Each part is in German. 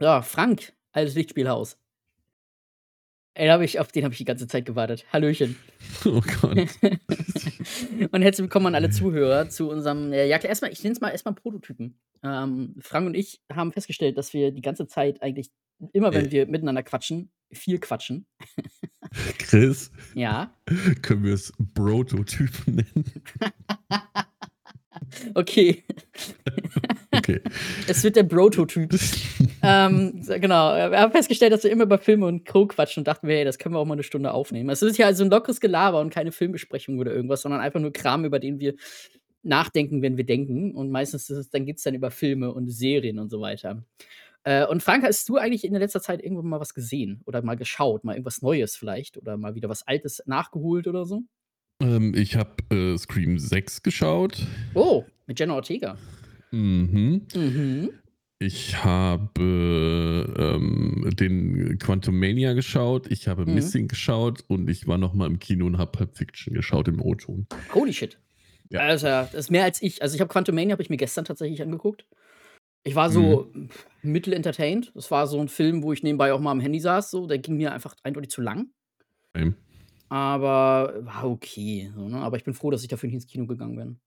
Ja, Frank, altes Lichtspielhaus. Ey, habe ich auf den habe ich die ganze Zeit gewartet. Hallöchen. Oh Gott. Und herzlich willkommen an alle Zuhörer zu unserem, ja, erstmal, ich nenne es mal erstmal Prototypen. Ähm, Frank und ich haben festgestellt, dass wir die ganze Zeit eigentlich immer, wenn Äh. wir miteinander quatschen, viel quatschen. Chris, Ja. können wir es Prototypen nennen? Okay, Okay. es wird der Brototyp. Ähm, genau, wir haben festgestellt, dass wir immer über Filme und Co. quatschen und dachten wir, hey, das können wir auch mal eine Stunde aufnehmen. Es ist ja also ein lockeres Gelaber und keine Filmbesprechung oder irgendwas, sondern einfach nur Kram, über den wir nachdenken, wenn wir denken. Und meistens ist es, dann geht es dann über Filme und Serien und so weiter. Äh, und Frank, hast du eigentlich in der letzter Zeit irgendwann mal was gesehen oder mal geschaut, mal irgendwas Neues vielleicht oder mal wieder was Altes nachgeholt oder so? ähm, ich habe äh, Scream 6 geschaut. Oh, mit Jenna Ortega. Mhm. Mhm. Ich habe ähm, den Quantum Mania geschaut, ich habe Mhm. Missing geschaut und ich war noch mal im Kino und habe Pulp Fiction geschaut im O-Ton. Holy shit. Ja. Also, das ist mehr als ich. Also, ich habe Quantumania habe ich mir gestern tatsächlich angeguckt. Ich war so pff, mittel entertained. Das war so ein Film, wo ich nebenbei auch mal am Handy saß, so. Der ging mir einfach eindeutig zu lang. Ähm, Aber war okay, so, ne? Aber ich bin froh, dass ich dafür nicht ins Kino gegangen bin.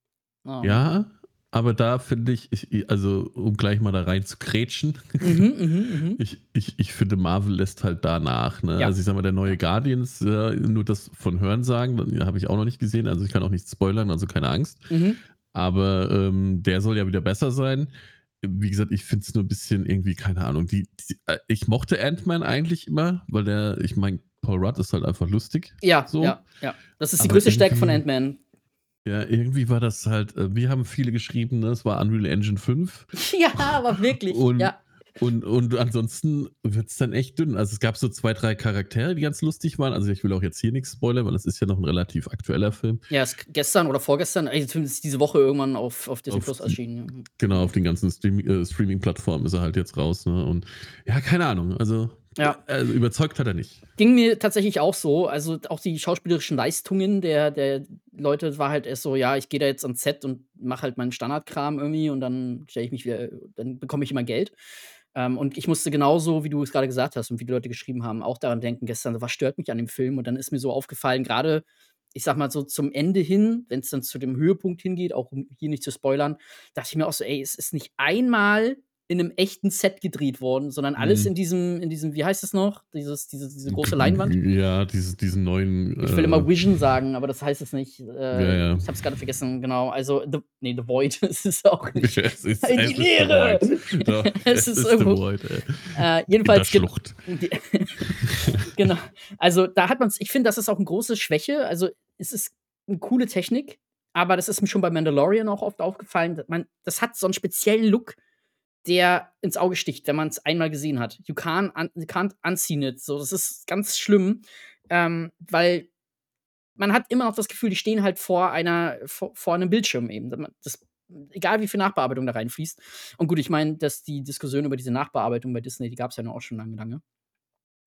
Ähm, Ja, aber da finde ich, ich, also um gleich mal da rein zu krätschen, Mhm, mhm, mhm. ich, ich, ich finde, Marvel lässt halt danach. Ne? Ja. Also ich sag mal, der neue Guardians, nur das von Hörensagen, habe ich auch noch nicht gesehen, also ich kann auch nicht spoilern, also keine Angst. Mhm. Aber ähm, der soll ja wieder besser sein. Wie gesagt, ich finde es nur ein bisschen irgendwie, keine Ahnung. Die, die, äh, ich mochte Ant-Man eigentlich immer, weil der, ich meine, Paul Rudd ist halt einfach lustig. Ja, So. ja, ja. Das ist die Aber größte Stärke von Ant-Man. Ja, irgendwie war das halt, äh, wir haben viele geschrieben, ne? es war Unreal Engine 5. Ja, aber wirklich. Und- ja. Und, und ansonsten wird es dann echt dünn. Also es gab so zwei, drei Charaktere, die ganz lustig waren. Also ich will auch jetzt hier nichts spoilern, weil das ist ja noch ein relativ aktueller Film. Ja, ist gestern oder vorgestern, also zumindest diese Woche irgendwann auf, auf Disney Auf Plus erschienen. Genau, auf den ganzen Stream, äh, Streaming-Plattformen ist er halt jetzt raus. Ne? Und ja, keine Ahnung. Also, Ja. also überzeugt hat er nicht. Ging mir tatsächlich auch so. Also auch die schauspielerischen Leistungen der, der Leute war halt erst so, ja, ich gehe da jetzt ans Set und mache halt meinen Standardkram irgendwie und dann stelle ich mich wieder, dann bekomme ich immer Geld. Ähm, und ich musste genauso, wie du es gerade gesagt hast und wie die Leute geschrieben haben, auch daran denken gestern, was stört mich an dem Film? Und dann ist mir so aufgefallen, gerade, ich sag mal so zum Ende hin, wenn es dann zu dem Höhepunkt hingeht, auch um hier nicht zu spoilern, dachte ich mir auch so, ey, es ist nicht einmal in einem echten Set gedreht worden, sondern alles Mhm. in diesem, in diesem, wie heißt es noch? Dieses, diese, diese große Leinwand. Ja, dieses, diesen neuen. Ich will äh, immer Vision sagen, aber das heißt es nicht. Äh, Ja, ja. Ich hab's gerade vergessen, genau. Also, the, nee, The Void ist es auch nicht. es ist, die es ist Leere! Es es ist ist The irgendwo- Void, ey. Äh, In der jedenfalls, Schlucht. genau. Also, da hat man ich finde, das ist auch eine große Schwäche. Also, es ist eine coole Technik, aber das ist mir schon bei Mandalorian auch oft aufgefallen. Man, das hat so einen speziellen Look, der ins Auge sticht, wenn man es einmal gesehen hat. You can't, you can't unseen it. So, das ist ganz schlimm, ähm, weil man hat immer noch das Gefühl, die stehen halt vor einer, vor, vor einem Bildschirm eben. Das, egal wie viel Nachbearbeitung da reinfließt. Und gut, ich meine, dass die Diskussion über diese Nachbearbeitung bei Disney, die gab es ja noch auch schon lange, lange.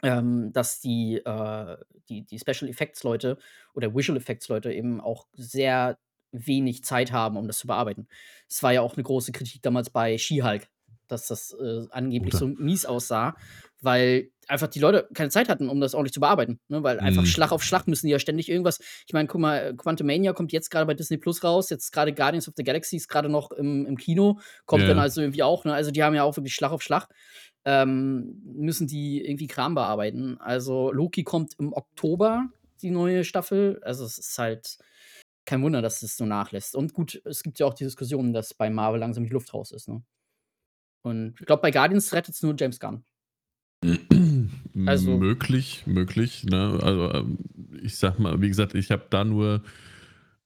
Ähm, dass die, äh, die, die Special Effects Leute oder Visual Effects Leute eben auch sehr wenig Zeit haben, um das zu bearbeiten. Es war ja auch eine große Kritik damals bei She-Hulk, dass das äh, angeblich Oder- so mies aussah, weil einfach die Leute keine Zeit hatten, um das ordentlich zu bearbeiten. Ne? Weil einfach Mhm. Schlag auf Schlag müssen die ja ständig irgendwas. Ich meine, guck mal, Quantumania kommt jetzt gerade bei Disney Plus raus, jetzt gerade Guardians of the Galaxy ist gerade noch im, im Kino, kommt Ja. dann also irgendwie auch. Ne? Also die haben ja auch wirklich Schlag auf Schlag. Ähm, müssen die irgendwie Kram bearbeiten. Also Loki kommt im Oktober, die neue Staffel. Also es ist halt kein Wunder, dass es so nachlässt. Und gut, es gibt ja auch die Diskussion, dass bei Marvel langsam die Luft raus ist. Ne? Und ich glaube, bei Guardians rettet es nur James Gunn. Also- möglich, möglich. Ne? Also ähm, ich sag mal, wie gesagt, ich habe da nur,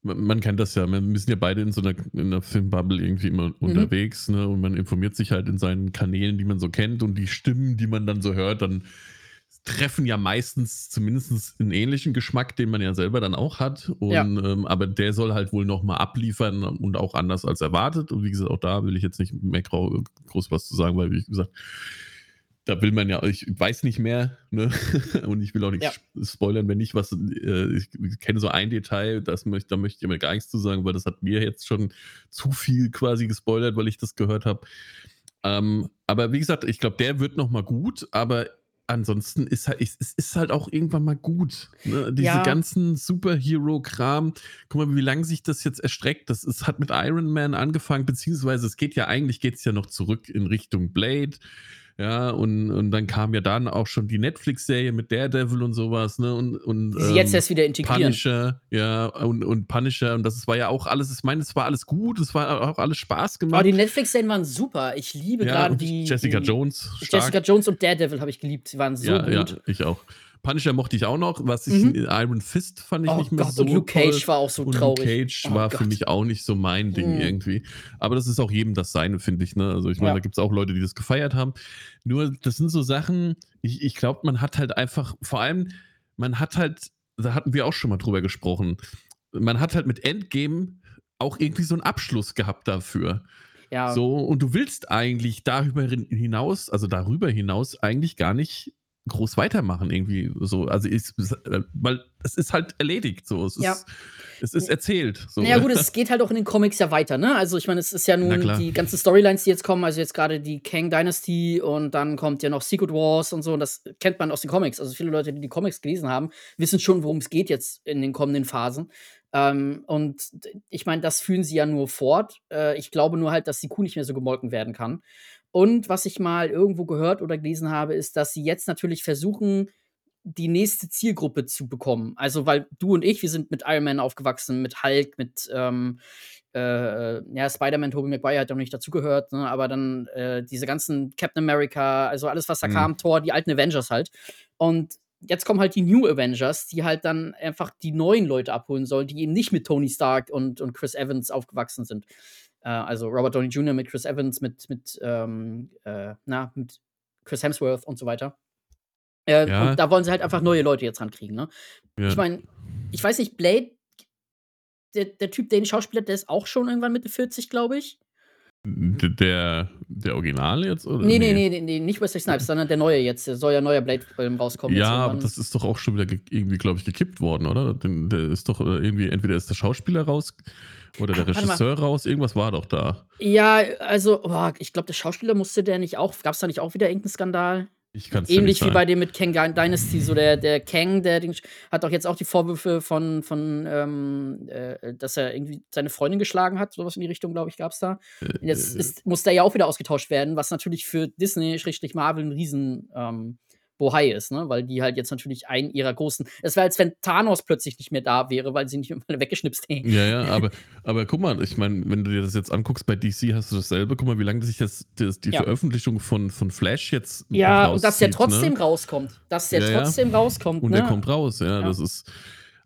man, kennt das ja, wir sind ja beide in so einer, in einer Filmbubble irgendwie immer Mhm. unterwegs, ne? Und man informiert sich halt in seinen Kanälen, die man so kennt und die Stimmen, die man dann so hört, dann treffen ja meistens zumindest einen ähnlichen Geschmack, den man ja selber dann auch hat. Und, Ja. ähm, aber der soll halt wohl nochmal abliefern und auch anders als erwartet. Und wie gesagt, auch da will ich jetzt nicht mehr grau, groß was zu sagen, weil, wie gesagt, da will man ja, ich weiß nicht mehr, ne? Und ich will auch nichts spoilern, wenn nicht was, äh, ich kenne so ein Detail, das möchte, da möchte ich mir gar nichts zu sagen, weil das hat mir jetzt schon zu viel quasi gespoilert, weil ich das gehört habe. Ähm, aber wie gesagt, ich glaube, der wird noch mal gut, aber ansonsten ist halt, es ist halt auch irgendwann mal gut. Ne? Diese Ja. ganzen Superhero-Kram, guck mal, wie lange sich das jetzt erstreckt. Das ist, hat mit Iron Man angefangen, beziehungsweise es geht ja eigentlich geht's ja noch zurück in Richtung Blade. Ja, und, und dann kam ja dann auch schon die Netflix-Serie mit Daredevil und sowas, ne? Und, und sie jetzt ähm, erst wieder integrieren. Punisher, ja, und, und Punisher, und das war ja auch alles, ich meine, es war alles gut, es war auch alles Spaß Aber gemacht. die Netflix-Serien waren super. Ich liebe ja, gerade die. Jessica die, Jones, stark. Jessica Jones und Daredevil habe ich geliebt. Sie waren so ja, gut. ja, ich auch. Punisher mochte ich auch noch, was ich Mhm. in Iron Fist fand ich Oh nicht mehr Gott, so und Luke toll. Cage war auch so und traurig. Luke Cage Oh war für Gott. mich auch nicht so mein Ding Mhm. irgendwie. Aber das ist auch jedem das Seine, finde ich. Ne? Also ich meine, Ja. da gibt es auch Leute, die das gefeiert haben. Nur, das sind so Sachen, ich, ich glaube, man hat halt einfach, vor allem, man hat halt, da hatten wir auch schon mal drüber gesprochen, man hat halt mit Endgame auch irgendwie so einen Abschluss gehabt dafür. Ja, So, und du willst eigentlich darüber hin- hinaus, also darüber hinaus eigentlich gar nicht groß weitermachen, irgendwie so. Also ist, äh, weil es ist halt erledigt. So. Es, Ja. ist, es ist erzählt. So. Naja, gut, es geht halt auch in den Comics ja weiter, ne? Also, ich meine, es ist ja nun die ganzen Storylines, die jetzt kommen, also jetzt gerade die Kang Dynasty und dann kommt ja noch Secret Wars und so, und das kennt man aus den Comics. Also, viele Leute, die die Comics gelesen haben, wissen schon, worum es geht jetzt in den kommenden Phasen. Ähm, und ich meine, das führen sie ja nur fort. Äh, ich glaube nur halt, dass die Kuh nicht mehr so gemolken werden kann. Und was ich mal irgendwo gehört oder gelesen habe, ist, dass sie jetzt natürlich versuchen, die nächste Zielgruppe zu bekommen. Also, weil du und ich, wir sind mit Iron Man aufgewachsen, mit Hulk, mit ähm, äh, ja, Spider-Man, Tobey Maguire hat ja noch nicht dazugehört, ne? aber dann äh, diese ganzen Captain America, also alles, was da Mhm. kam, Thor, die alten Avengers halt. Und jetzt kommen halt die New Avengers, die halt dann einfach die neuen Leute abholen sollen, die eben nicht mit Tony Stark und, und Chris Evans aufgewachsen sind. Äh, also Robert Downey Jr. mit Chris Evans, mit, mit, ähm, äh, na, mit Chris Hemsworth und so weiter. Äh, Ja. Und da wollen sie halt einfach neue Leute jetzt rankriegen, ne? Ja. Ich meine, ich weiß nicht, Blade, der, der Typ, den Schauspieler, der ist auch schon irgendwann Mitte 40, glaube ich. D- der, der Original jetzt? Oder? Nee, nee, nee, nee, nee, nicht Wesley Snipes, sondern der neue jetzt. Der soll ja neuer Blade-Film rauskommen. Ja, aber das ist doch auch schon wieder ge- irgendwie, glaube ich, gekippt worden, oder? Der ist doch äh, irgendwie, entweder ist der Schauspieler raus oder der. Regisseur raus, irgendwas war doch da. ja, also, boah, ich glaube, der Schauspieler musste der nicht auch. Gab es da nicht auch wieder irgendeinen Skandal? Ich kann es Ähnlich wie bei dem mit Kang Dynasty, so der, der Kang, der den, hat doch jetzt auch die Vorwürfe von, von ähm, äh, dass er irgendwie seine Freundin geschlagen hat, sowas in die Richtung, glaube ich, gab es da. Und Jetzt Äh, ist, muss der ja auch wieder ausgetauscht werden, was natürlich für Disney, Schrägstrich Marvel, ein riesen ähm, Bohai ist, ne? Weil die halt jetzt natürlich einen ihrer großen. Es wäre, als wenn Thanos plötzlich nicht mehr da wäre, weil sie nicht mehr weggeschnipst hätten. Ja, ja, aber, aber guck mal, ich meine, wenn du dir das jetzt anguckst, bei DC hast du dasselbe. Guck mal, wie lange sich das, das die Ja. Veröffentlichung von, von Flash jetzt Ja, und dass der rauszieht, trotzdem ne? rauskommt. Dass der Ja, ja. trotzdem rauskommt, Und ne? der kommt raus, ja, Ja. das ist.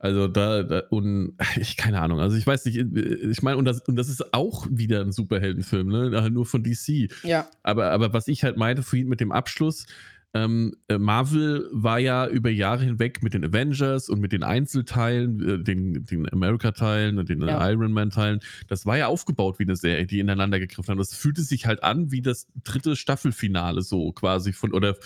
Also da, da und ich keine Ahnung, also ich weiß nicht, ich meine und das und das ist auch wieder ein Superheldenfilm, ne, halt nur von DC. Ja, Aber aber was ich halt meinte vorhin mit dem Abschluss, ähm, äh, Marvel war ja über Jahre hinweg mit den Avengers und mit den Einzelteilen, äh, den, den America-Teilen und den Ja. Iron Man-Teilen, das war ja aufgebaut wie eine Serie, die ineinander gegriffen haben. Das fühlte sich halt an wie das dritte Staffelfinale so quasi von oder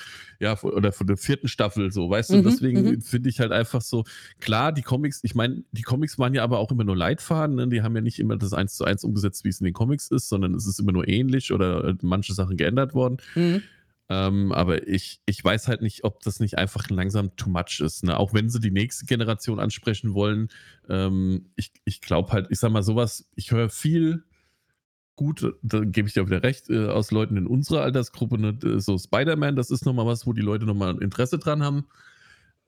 ja von- oder von der vierten Staffel so, weißt du? Mhm, Deswegen mhm. finde ich halt einfach so klar, die Comics. Ich meine, die Comics waren ja aber auch immer nur Leitfaden. Ne? Die haben ja nicht immer das eins zu eins umgesetzt, wie es in den Comics ist, sondern es ist immer nur ähnlich oder äh, manche Sachen geändert worden. mhm. Ähm, aber ich, ich weiß halt nicht, ob das nicht einfach langsam too much ist. Ne? Auch wenn sie die nächste Generation ansprechen wollen. Ähm, ich ich glaube halt, ich sag mal sowas, ich höre viel gut, da gebe ich dir auch wieder recht, äh, aus Leuten in unserer Altersgruppe, ne? so Spider-Man, das ist nochmal was, wo die Leute nochmal Interesse dran haben.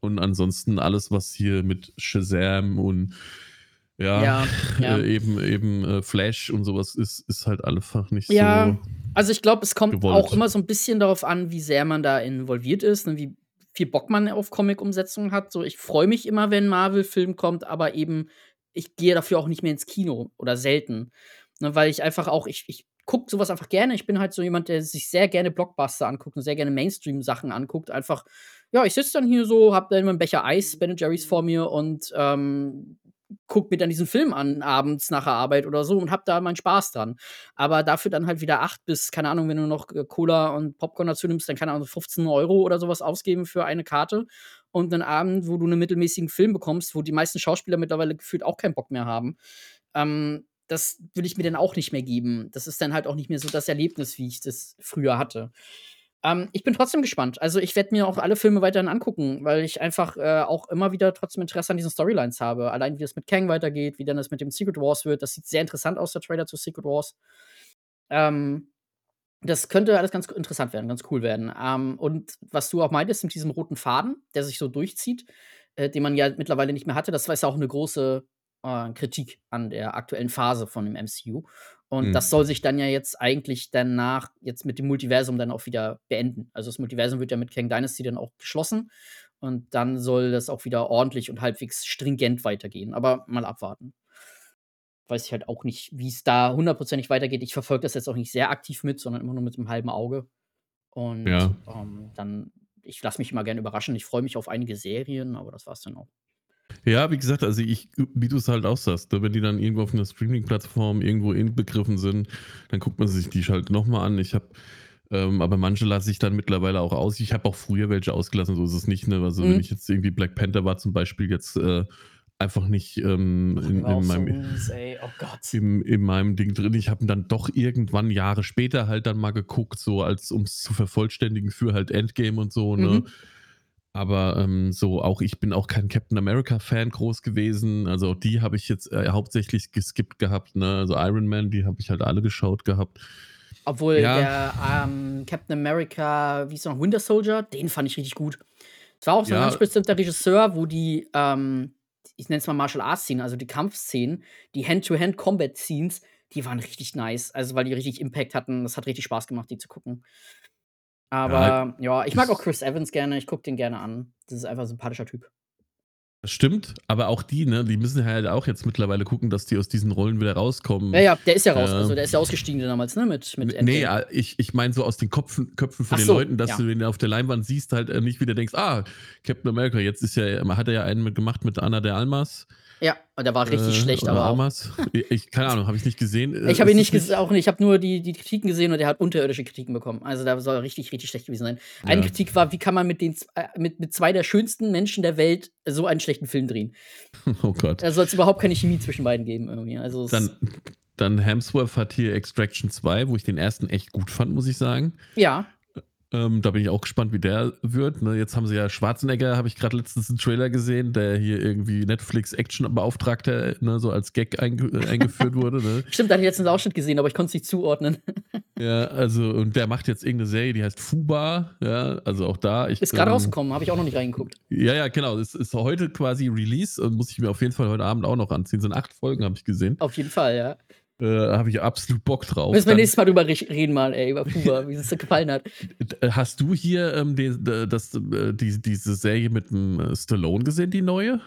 Und ansonsten alles, was hier mit Shazam und ja, Ja, ja. Äh, eben, eben äh, Flash und sowas ist, ist halt einfach nicht Ja. so. Also ich glaube, es kommt gewollt. auch immer so ein bisschen darauf an, wie sehr man da involviert ist, ne, wie viel Bock man auf Comic-Umsetzungen hat. So, ich freue mich immer, wenn Marvel-Film kommt, aber eben, ich gehe dafür auch nicht mehr ins Kino oder selten. Ne, weil ich einfach auch, ich, ich gucke sowas einfach gerne. Ich bin halt so jemand, der sich sehr gerne Blockbuster anguckt und sehr gerne Mainstream-Sachen anguckt. Einfach, ja, ich sitze dann hier so, hab dann immer einen Becher Eis, Ben Jerry's vor mir und ähm, guck mir dann diesen Film an, abends nach der Arbeit oder so und hab da meinen Spaß dran. Aber dafür dann halt wieder acht bis, keine Ahnung, wenn du noch äh, Cola und Popcorn dazu nimmst, dann keine Ahnung, 15 Euro oder sowas ausgeben für eine Karte. Und einen Abend, wo du einen mittelmäßigen Film bekommst, wo die meisten Schauspieler mittlerweile gefühlt auch keinen Bock mehr haben. Ähm, das würde ich mir dann auch nicht mehr geben. Das ist dann halt auch nicht mehr so das Erlebnis, wie ich das früher hatte. Ähm, ich bin trotzdem gespannt. Also, ich werde mir auch alle Filme weiterhin angucken, weil ich einfach, äh, auch immer wieder trotzdem Interesse an diesen Storylines habe. Allein wie es mit Kang weitergeht, wie dann das mit dem Secret Wars wird. Das sieht sehr interessant aus, der Trailer zu Secret Wars. Ähm, das könnte alles ganz interessant werden, ganz cool werden. Ähm, und was du auch meintest mit diesem roten Faden, der sich so durchzieht, äh, den man ja mittlerweile nicht mehr hatte, das war ja auch eine große, äh, Kritik an der aktuellen Phase von dem MCU. Und das Mhm. soll sich dann ja jetzt eigentlich danach jetzt mit dem Multiversum dann auch wieder beenden. Also, das Multiversum wird ja mit Kang Dynasty dann auch geschlossen und dann soll das auch wieder ordentlich und halbwegs stringent weitergehen. Aber mal abwarten. Weiß ich halt auch nicht, wie es da hundertprozentig weitergeht. Ich verfolge das jetzt auch nicht sehr aktiv mit, sondern immer nur mit 'nem halben Auge. Und, Ja. ähm, dann ich lasse mich immer gerne überraschen. Ich freue mich auf einige Serien, aber das war's dann auch. Ja, wie gesagt, also ich wie du es halt auch sagst, ne, wenn die dann irgendwo auf 'ner Streaming-Plattform irgendwo inbegriffen sind, dann guckt man sich die halt noch mal an. Ich habe ähm, aber manche lasse ich dann mittlerweile auch aus. Ich habe auch früher welche ausgelassen, so ist es nicht, ne? Also, wenn Mhm. ich jetzt irgendwie Black Panther war zum Beispiel jetzt, äh, einfach nicht, ähm, in in so meinem ey. Oh im in meinem Ding drin. Ich habe ihn dann doch irgendwann Jahre später halt dann mal geguckt, so als um's zu vervollständigen für halt Endgame und so, ne? Mhm. Aber, ähm, so auch ich bin auch kein Captain America-Fan groß gewesen. Also, die habe ich jetzt, äh, hauptsächlich geskippt gehabt, ne? Also, Iron Man, die habe ich halt alle geschaut gehabt. Obwohl Ja. der, ähm, Captain America, wie er noch, Winter Soldier, den fand ich richtig gut. Es war auch so 'n Ja. ganz bestimmter Regisseur, wo die, ähm, ich nenne es mal Martial Arts Szenen, also die Kampfszenen, die Hand-to-Hand Combat Scenes, die waren richtig nice. Also, weil die richtig Impact hatten. Das hat richtig Spaß gemacht, die zu gucken. Aber ja, ich mag auch Chris Evans gerne. Ich gucke den gerne an. Das ist einfach 'n sympathischer Typ. Das stimmt, aber auch die, ne, die müssen halt auch jetzt mittlerweile gucken, dass die aus diesen Rollen wieder Ja, rauskommen. ja, der ist ja raus. Ähm, Also, der ist ja ausgestiegen damals, ne, mit mit N ne, Endgame. ah, ich ich meine so aus den Kopfen Köpfen von Ach den so, Leuten, dass ja. du den auf der Leinwand siehst, halt, äh, nicht wieder denkst: „Ah, Captain America, jetzt ist ja hat er ja einen mit gemacht mit Ana de Armas.“ Ja, und der war richtig Äh, schlecht, aber. I ich keine Ahnung, habe ich nicht gesehen. Ich habe ihn nicht es ges auch nicht. Ich habe nur die die Kritiken gesehen und der hat unterirdische Kritiken bekommen. Also, der soll richtig, richtig schlecht gewesen sein. Eine Ja. Kritik war: „Wie kann man mit den äh, mit mit 2 der schönsten Menschen der Welt so einen schlechten Film drehen?“ Oh Gott. Da soll's überhaupt keine Chemie zwischen beiden geben irgendwie. Also, es Dann dann Hemsworth hat hier Extraction 2, wo ich den 1. echt gut fand, muss ich sagen. Ja. Ähm, da bin ich auch gespannt, wie der wird, ne? Jetzt haben sie ja Schwarzenegger habe ich grad letztens 'n Trailer gesehen, der hier irgendwie Netflix-Action-Beauftragter, ne, so als Gag einge eingeführt wurde, ne? Stimmt, da hatte ich letztens 'n Ausschnitt gesehen, aber ich konnt's nicht zuordnen. Ja, also und der macht jetzt irgend 'ne Serie, die heißt Fubar, ja, also auch da ich, Ist grade ähm rausgekommen, habe ich auch noch nicht reingeguckt. Ja, ja, genau. Es ist heute quasi Release und muss ich mir auf jeden Fall heute Abend auch noch anziehen. Sind 8 Folgen, habe ich gesehen. Auf jeden Fall, ja. Äh, habe ich absolut Bock drauf. Müssen wir nächstes Mal drüber reden mal, ey, über Fuba, wie es dir gefallen hat. d hast du hier, ähm, de d das äh, die diese Serie mit dem, äh, Stallone gesehen, die neue?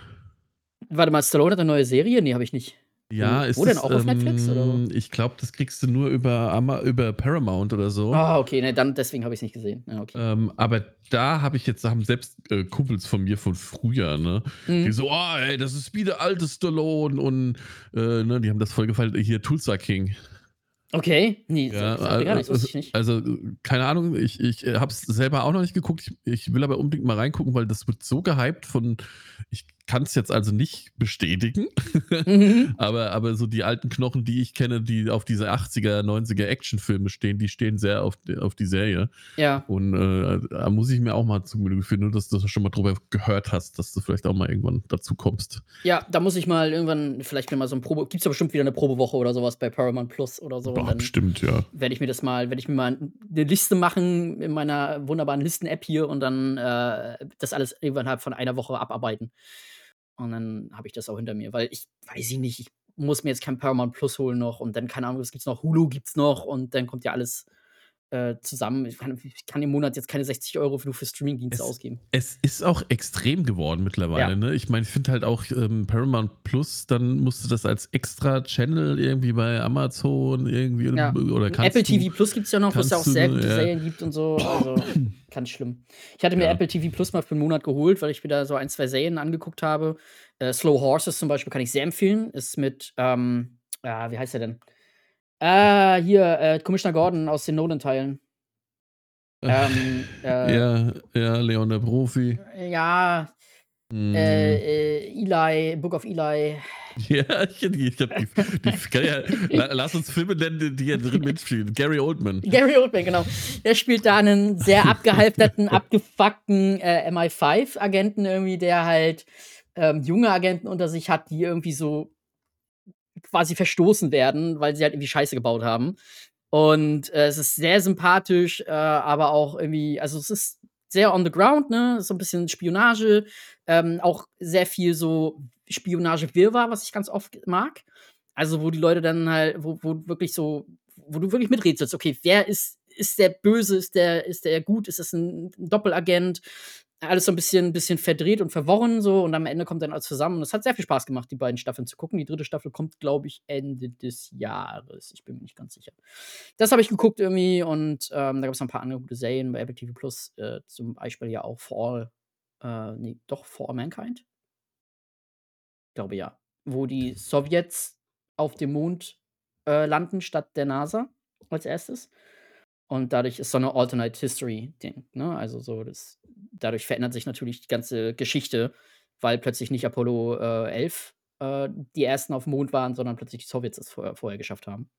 Warte mal, Stallone hat 'ne neue Serie? Ne, habe ich nicht. Ja, Wo ist wo denn das, auch auf Netflix oder ähm ich glaube, das kriegst du nur über Ama über Paramount oder so. Ah, okay, ne, dann deswegen habe ich's nicht gesehen. Ja, okay. Ähm, aber da habe ich jetzt da haben selbst, äh, Kumpels von mir von früher, ne, die Mhm. so: „Oh, ey, das ist wie der alte Stallone“ und, äh, ne, die haben das voll gefeiert. Hier Tulsa King. Okay, ne, Ja, mir gar nichts, al wusste ich nicht. also, keine Ahnung, ich ich, äh, habe es selber auch noch nicht geguckt. Ich ich will aber unbedingt mal reingucken, weil das wird so gehypt von ich kann's jetzt also nicht bestätigen, Mhm. aber aber so die alten Knochen, die ich kenne, die auf diese 80er, 90er Actionfilme stehen, die stehen sehr auf auf die Serie. Ja. Und, äh, da muss ich mir auch mal zu Gemüte führen, nur dass du schon mal drüber gehört hast, dass du vielleicht auch mal irgendwann dazu kommst. Ja, da muss ich mal irgendwann vielleicht mir mal so 'n Probe gibt's ja bestimmt wieder 'ne Probewoche oder so was bei Paramount Plus oder so Boah, bestimmt, ja. werde ich mir das mal werde ich mir mal 'n 'ne Liste machen in meiner wunderbaren Listen-App hier und dann, äh, das alles innerhalb von einer Woche abarbeiten. Und dann habe ich das auch hinter mir, weil ich weiß ich nicht, ich muss mir jetzt kein Paramount Plus holen noch und dann, keine Ahnung, was gibt's noch? Hulu gibt's noch und dann kommt ja alles, äh, zusammen. Ich kann ich kann im Monat jetzt keine 60 € nur für Streamingdienste Es ausgeben. es ist auch extrem geworden mittlerweile, Ja. ne? Ich meine, ich finde halt auch, ähm, Paramount Plus, dann musst du das als extra Channel irgendwie bei Amazon irgendwie Ja. oder kannst Apple du TV Plus gibt's ja noch, wo's ja auch sehr gute ja. Serien gibt und so. Also, ganz schlimm. Ich hatte mir. Apple TV Plus mal für 'n Monat geholt, weil ich mir da so 1, 2 Serien angeguckt habe. Äh, Slow Horses zum Beispiel kann ich sehr empfehlen. Ist mit, ähm, ah, wie heißt der denn? Ah, hier, äh, Commissioner Gordon aus den Nolan-Teilen. Ähm, äh Ja, ja, Leon der Profi. Ja, Hm. Äh, äh, Eli, Book of Eli. Ja, ich ich habe die die ja la lass uns Filme nennen, die er drin mitspielt. Gary Oldman. Gary Oldman, genau. Der spielt da 'nen sehr abgehalfterten, abgefuckten, äh, MI5-Agenten irgendwie, der halt, ähm, junge Agenten unter sich hat, die irgendwie so quasi verstoßen werden, weil sie halt irgendwie Scheiße gebaut haben. Und, äh, es ist sehr sympathisch, äh, aber auch irgendwie also, es ist sehr on the ground, ne? So 'n bisschen Spionage, ähm, auch sehr viel so Spionage-Wirrwarr, was ich ganz oft mag. Also, wo die Leute dann halt wo wo wirklich so wo du wirklich miträtselst: „Okay, wer ist ist der böse? Ist der ist der gut? Ist das 'n 'n Doppelagent?“ Alles so 'n bisschen bisschen verdreht und verworren so und am Ende kommt dann alles zusammen. Und es hat sehr viel Spaß gemacht, die beiden Staffeln zu gucken. Die 3. Staffel kommt, glaube ich, Ende des Jahres. Ich bin mir nicht ganz sicher. Das habe ich geguckt irgendwie und, ähm, da gab's noch 'n paar andere gute Serien bei Apple TV Plus, äh, zum Beispiel ja auch For All äh, ne, doch For All Mankind? Glaube ja. Wo die Sowjets auf dem Mond, äh, landen statt der NASA als 1. Und dadurch ist so 'ne Alternate History Ding, ne? Also, so das dadurch verändert sich natürlich die ganze Geschichte, weil plötzlich nicht Apollo, äh, 11, äh, die Ersten aufm Mond waren, sondern plötzlich die Sowjets es vorher vorher geschafft haben.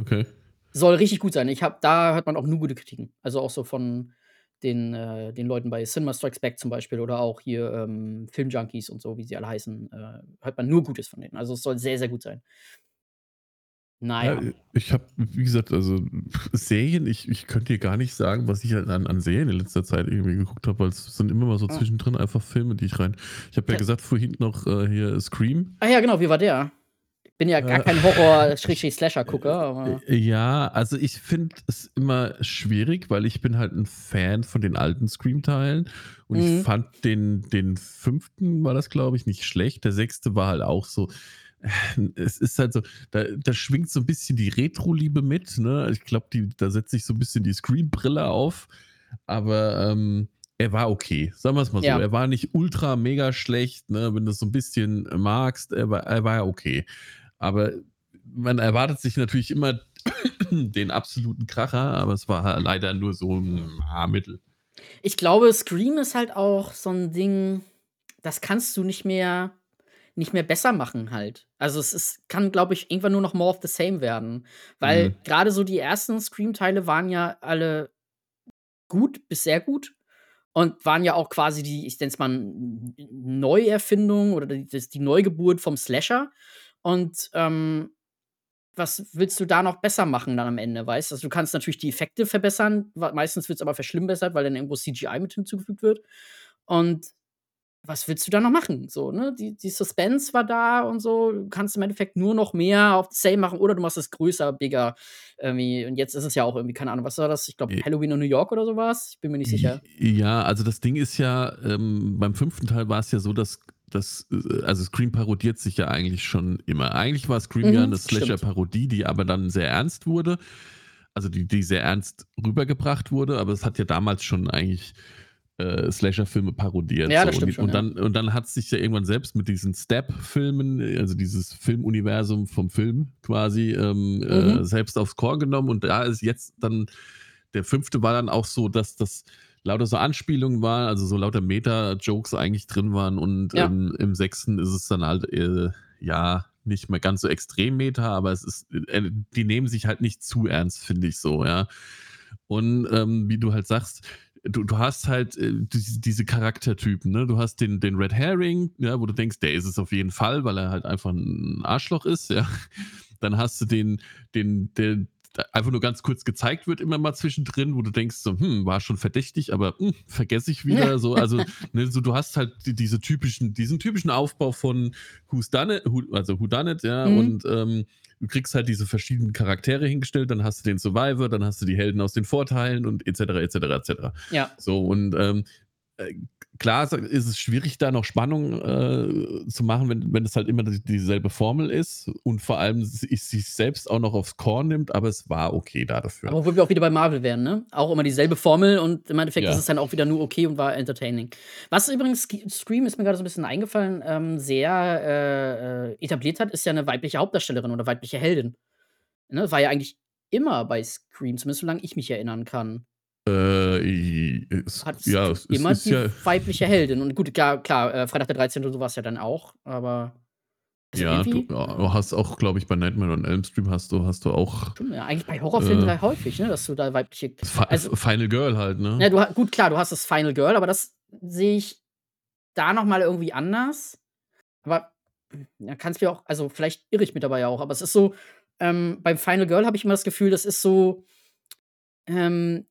Okay. Soll richtig gut sein. Ich habe da hört man auch nur gute Kritiken. Also, auch so von den äh, den Leuten bei Cinema Strikes Back zum Beispiel oder auch hier, ähm, Filmjunkies und so, wie sie alle heißen, äh, hört man nur Gutes von denen. Also, es soll sehr, sehr gut sein. Na Ja, ich habe, wie gesagt, also Serien, ich ich könnte dir gar nicht sagen, was ich halt an an Serien in letzter Zeit irgendwie geguckt habe, weil es sind immer mal so zwischendrin einfach Filme, die ich rein ich habe ja Ja. gesagt vorhin noch, äh, hier Scream. Ah ja, genau, wie war der? Bin ja gar Äh, kein Horror-Slasher-Gucker, äh, ja, also, ich finde es immer schwierig, weil ich bin halt 'n Fan von den alten Scream-Teilen und ich Mhm. fand den den 5. war das, glaube ich, nicht schlecht. Der 6. war halt auch so es ist halt so, da da schwingt so 'n bisschen die Retro-Liebe mit, ne? Ich glaube, da setzt sich so 'n bisschen die Scream-Brille auf, aber, ähm, er war okay. Sagen wir's mal so. Ja. Er war nicht ultra mega schlecht, ne? Wenn du's so 'n bisschen magst, er war er war okay. Aber man erwartet sich natürlich immer den absoluten Kracher, aber es war halt leider nur so 'n, ah, Mittel. Ich glaube, Scream ist halt auch so 'n Ding, das kannst du nicht mehr nicht mehr besser machen halt. Also, es ist kann, glaube ich, irgendwann nur noch more of the same werden, weil Mhm. grade so die ersten Scream-Teile waren ja alle gut bis sehr gut und waren ja auch quasi die, ich nenne es mal Neuerfindung oder die die Neugeburt vom Slasher. Und, ähm, was willst du da noch besser machen dann am Ende, weißt du? Also, du kannst natürlich die Effekte verbessern, meistens wird's aber verschlimmbessert, weil dann irgendwo CGI mit hinzugefügt wird. Und was willst du da noch machen? So, ne? Die die Suspense war da und so. Du kannst im Endeffekt nur noch mehr auf same machen oder du machst es größer, bigger irgendwie. Und jetzt ist es ja auch irgendwie, keine Ahnung, was war das? Ich glaube, Äh Halloween in New York oder so was? Ich bin mir nicht sicher. ja, also, das Ding ist ja, ähm, beim 5. Teil war's ja so, dass dass äh, also, Scream parodiert sich ja eigentlich schon immer. Eigentlich war Scream ja Mhm, 'ne stimmt. Slasher-Parodie, die aber dann sehr ernst wurde. Also, die die sehr ernst rübergebracht wurde, aber es hat ja damals schon eigentlich, äh, Slasher-Filme parodiert Ja, das Und stimmt die schon, und ja. dann und dann hat's sich ja irgendwann selbst mit diesen Stab-Filmen, also, dieses Filmuniversum vom Film quasi, ähm, Mhm. äh, selbst aufs Korn genommen. Und da ist jetzt dann der 5. war dann auch so, dass das lauter so Anspielungen waren, also, so lauter Meta-Jokes eigentlich drin waren. Und, Ja. ähm, im 6. ist es dann halt, äh, ja, nicht mehr ganz so extrem Meta, aber es ist äh, die nehmen sich halt nicht zu ernst, finde ich so, ja. Und, ähm, wie du halt sagst, du du hast halt, äh, dies diese Charaktertypen, ne? Du hast den den Red Herring, ja, wo du denkst, der ist es auf jeden Fall, weil er halt einfach 'n Arschloch ist, ja. Dann hast du den den der einfach nur ganz kurz gezeigt wird immer mal zwischendrin, wo du denkst so: „Hm, war schon verdächtig, aber, hm, vergesse ich wieder“, so. Also, ne, so du hast halt die diese typischen diesen typischen Aufbau von Who's Done It Who also, Who Done It, ja, Mhm. und, ähm, du kriegst halt diese verschiedenen Charaktere hingestellt, dann hast du den Survivor, dann hast du die Helden aus den Vorteilen und et cetera, et cetera, et cetera. Ja. So und, ähm, äh, klar sa ist es schwierig, da noch Spannung, äh, zu machen, wenn wenn es halt immer die dieselbe Formel ist und vor allem sich selbst auch noch aufs Korn nimmt, aber es war okay da dafür. Aber wo wir auch wieder bei Marvel wären, ne? Auch immer dieselbe Formel und im Endeffekt ist Ja. es dann auch wieder nur okay und war entertaining. Was übrigens Scream ist mir grade so 'n bisschen eingefallen, ähm, sehr, äh, äh, etabliert hat, ist ja 'ne weibliche Hauptdarstellerin oder weibliche Heldin. Ne, war ja eigentlich immer bei Scream, zumindest solange ich mich erinnern kann. Äh, es, Hat ja, es ist, immer ist die ja. weibliche Heldin. Und gut, klar, klar äh, Freitag der 13. und sowas ja dann auch, aber Ja, du, ja, du hast auch, glaube ich, bei Nightmare on Elm Street hast du, hast du auch schon, ja, eigentlich bei Horrorfilmen äh, sehr häufig, ne, dass du da weibliche. Also, Final Girl halt, ne? ja, du, gut, klar, du hast das Final Girl, aber das sehe ich da nochmal irgendwie anders. Aber ja, kann es mir auch, also vielleicht irre ich mich dabei ja auch, aber es ist so, ähm, beim Final Girl habe ich immer das Gefühl, das ist so, ähm,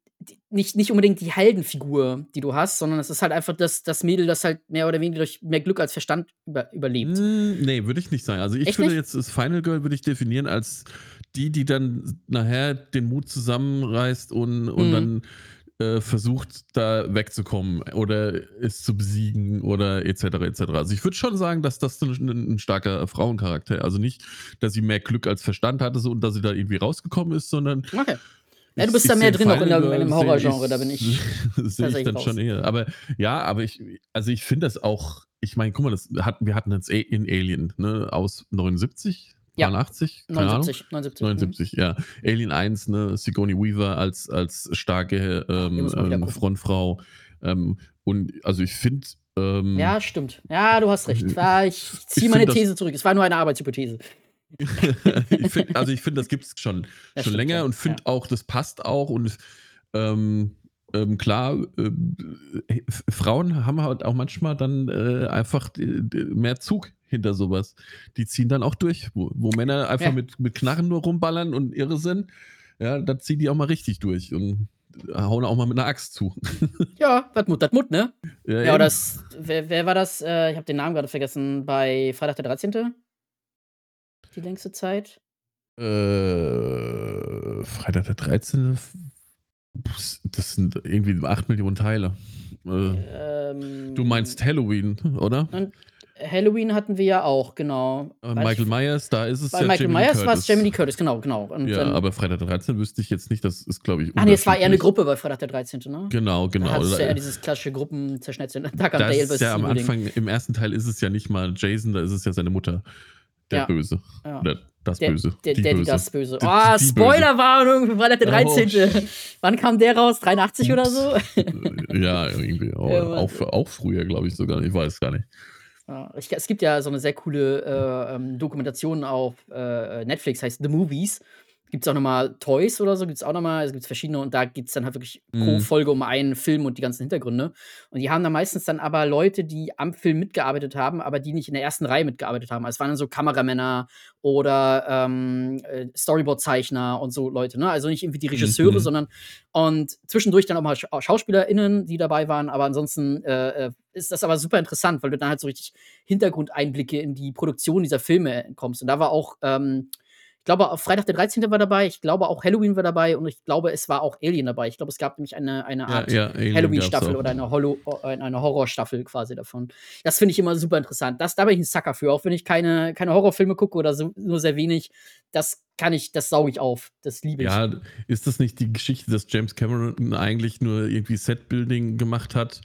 nicht, nicht unbedingt die Heldenfigur, die du hast, sondern es ist halt einfach das, das Mädel, das halt mehr oder weniger durch mehr Glück als Verstand über, überlebt. Hm, Nee, würde ich nicht sagen. Also ich Echt würde nicht? jetzt das Final Girl würde ich definieren als die, die dann nachher den Mut zusammenreißt und, und Mhm. dann äh, versucht, da wegzukommen oder es zu besiegen oder etc. etc. Also ich würde schon sagen, dass das ein, ein starker Frauencharakter, also nicht, dass sie mehr Glück als Verstand hatte und dass sie da irgendwie rausgekommen ist, sondern Okay. Ja, du bist da mehr drin auch in, der, in dem Horrorgenre, da bin ich sehe ich dann raus. schon eher. Aber ja, aber ich, also ich finde das auch, ich meine, guck mal, das hatten, wir hatten jetzt A- in Alien, ne, aus 79, Ja. 89, keine Ahnung. 79, 79. mhm. 79, ja. Alien 1, ne, Sigourney Weaver als, als starke ähm, ähm. Frontfrau. Ähm, und also ich finde, ähm, Ja, stimmt. Ja, du hast recht. Ja, ich ziehe Ich meine find das- These zurück. Es war nur eine Arbeitshypothese. Ich find, also ich finde, das gibt es schon, Das schon länger ja. und finde auch, das passt auch und ähm, ähm, klar, äh, Frauen haben halt auch manchmal dann äh, einfach mehr Zug hinter sowas. Die ziehen dann auch durch, wo, wo Männer einfach Ja. mit, mit Knarren nur rumballern und irre sind. Ja, da ziehen die auch mal richtig durch und hauen auch mal mit einer Axt zu. Ja, das Mut, das Mut, ne? Ja, oder das, wer, wer war das? Äh, ich habe den Namen gerade vergessen. Bei Freitag der 13. Die längste Zeit. Äh, Freitag der 13. Das sind irgendwie 8 Millionen Teile. Äh, Ähm, du meinst Halloween, oder? Halloween hatten wir ja auch, genau. Äh, Michael ich- Myers, da ist es Bei ja Michael Jamie Myers war es. Jamie Curtis, genau, genau. Und Ja, dann, aber Freitag der 13. wüsste ich jetzt nicht, das ist, glaube ich, ah, nee, es war eher eine. Gruppe bei Freitag der 13., ne? Genau, genau. Da du ja Da- eher dieses klassische Gruppenzerschnetzeln. Doug and da Dale ist ja am. Anfang, im ersten Teil ist es ja nicht mal Jason, da ist es ja seine Mutter. Der Ja. Böse. Ja. Oder das Der, Böse. der, die der, Böse. das Böse. Ah, die Spoilerwarnung Freitag der Oh, 13. Wann kam der raus? 83 oder so? ja, irgendwie. Auch, Ja, Mann. auch, auch früher, glaube ich sogar. Ich weiß gar nicht. Ja, ich, es gibt ja so eine sehr coole äh, ähm, Dokumentation auf äh, Netflix, heißt The Movies. Gibt es auch nochmal Toys oder so, gibt es auch nochmal, es gibt verschiedene und da geht es dann halt wirklich pro Mhm. Folge um einen Film und die ganzen Hintergründe. Und die haben dann meistens dann aber Leute, die am Film mitgearbeitet haben, aber die nicht in der ersten Reihe mitgearbeitet haben. Also es waren dann so Kameramänner oder ähm, äh, Storyboard-Zeichner und so Leute, ne? Also nicht irgendwie die Regisseure, Mhm. sondern und zwischendurch dann auch mal Scha SchauspielerInnen, die dabei waren, aber ansonsten äh, äh, ist das aber super interessant, weil du dann halt so richtig Hintergrundeinblicke in die Produktion dieser Filme kommst. Und da war auch, ähm, ich glaube, auf Freitag der 13. war dabei, ich glaube auch Halloween war dabei und ich glaube, es war auch Alien dabei. Ich glaube, es gab nämlich eine, eine Ja, Art ja, Alien Halloween-Staffel oder eine, Hollow, äh, eine Horrorstaffel quasi davon. Das finde ich immer super interessant. Das, da bin ich ein Sucker für, auch wenn ich keine, keine Horrorfilme gucke oder so, nur sehr wenig. Das kann ich, das sauge ich auf. Das liebe ich. Ja, ist das nicht die Geschichte, dass James Cameron eigentlich nur irgendwie Setbuilding gemacht hat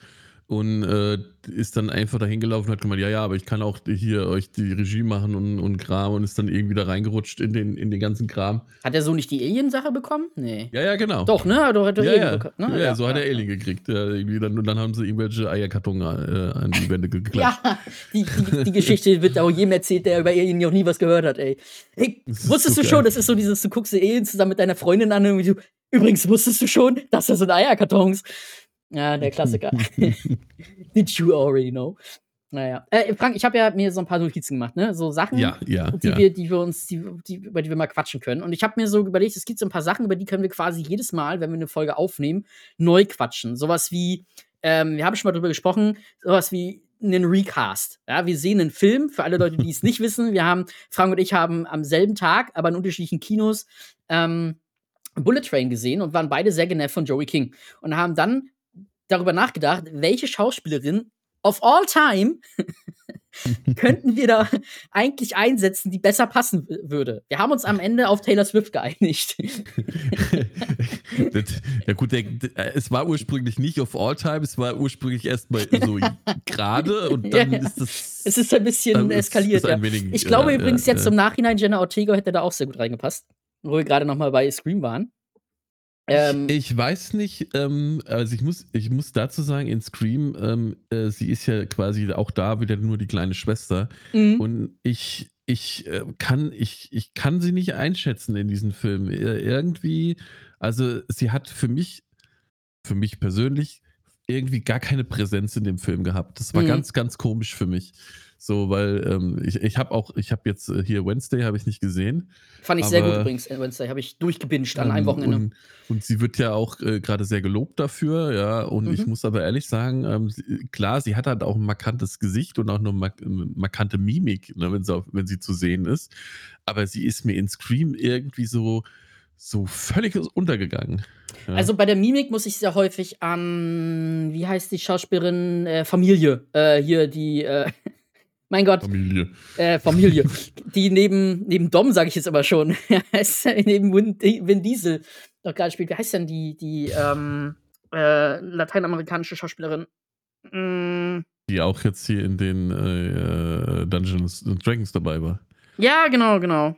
und äh, ist dann einfach dahin gelaufen und hat gemeint, ja, ja, aber ich kann auch hier euch die Regie machen und, und Kram und ist dann irgendwie da reingerutscht in den, in den ganzen Kram. Hat er so nicht die Alien-Sache bekommen? Nee. Ja, ja, genau. Doch, ne? Doch, hat er Ja, Alien ja. bekommen. Ne? ja, so hat er Alien gekriegt. Ja, irgendwie dann, und dann haben sie irgendwelche Eierkarton äh, an die Wände geklatscht. Ja, die, die, die Geschichte wird auch jedem erzählt, der über Alien noch nie was gehört hat, ey. Hey, wusstest so du schon, das ist so dieses, du guckst Alien zusammen mit deiner Freundin an und du, übrigens wusstest du schon, dass das sind Eierkartons. Ja, der Klassiker. Did you already know? Naja. Äh, Frank, ich habe ja mir so ein paar Notizen gemacht, ne? So Sachen, Ja, ja, die, ja. wir, die wir uns, die, die, über die wir mal quatschen können. Und ich habe mir so überlegt, es gibt so ein paar Sachen, über die können wir quasi jedes Mal, wenn wir eine Folge aufnehmen, neu quatschen. Sowas wie, ähm, wir haben schon mal drüber gesprochen, sowas wie einen Recast. Ja, wir sehen einen Film, für alle Leute, die es nicht wissen. Wir haben, Frank und ich haben am selben Tag, aber in unterschiedlichen Kinos, ähm, Bullet Train gesehen und waren beide sehr genervt von Joey King. Und haben dann darüber nachgedacht, welche Schauspielerin of all time könnten wir da eigentlich einsetzen, die besser passen würde. Wir haben uns am Ende auf Taylor Swift geeinigt. das, ja gut, der, der, es war ursprünglich nicht auf All Time, es war ursprünglich erstmal so gerade und dann Ja, ja. ist das. Es ist ein bisschen dann ist- eskaliert. ist ein wenig, Ich glaube ja, übrigens ja, jetzt im Nachhinein, Jenna Ortega hätte da auch sehr gut reingepasst. Wo wir gerade noch mal bei Scream waren. Ähm, ich, ich weiß nicht, ähm, also ich muss, ich muss dazu sagen, in Scream, ähm, äh, sie ist ja quasi auch da wieder nur die kleine Schwester. mhm. Und ich, ich, äh, kann, ich, ich kann sie nicht einschätzen in diesem Film. Äh, irgendwie, also sie hat für mich, für mich persönlich, irgendwie gar keine Präsenz in dem Film gehabt. Das war Mhm. ganz, ganz komisch für mich. So, weil ähm, ich, ich habe auch, ich habe jetzt äh, hier Wednesday habe ich nicht gesehen. Fand ich sehr gut aber- übrigens, äh, Wednesday. Habe ich durchgebinged an einem Ähm, Wochenende. Und, und sie wird ja auch äh, gerade sehr gelobt dafür, ja. Und ich Mhm. muss aber ehrlich sagen, ähm, klar, sie hat halt auch ein markantes Gesicht und auch eine mark markante Mimik, ne, wenn, sie auf, wenn sie zu sehen ist. Aber sie ist mir in Scream irgendwie so, so völlig untergegangen. Ja. Also bei der Mimik muss ich sehr häufig an, wie heißt die Schauspielerin, äh, Familie, äh, hier die, äh, mein Gott, Familie. äh, Familie, die neben, neben Dom, sage ich jetzt aber schon, neben Vin, Vin Diesel doch gerade spielt. Wie heißt denn die, die ähm, äh, lateinamerikanische Schauspielerin? Mm, Die auch jetzt hier in den äh, Dungeons and Dragons dabei war. ja, genau, genau.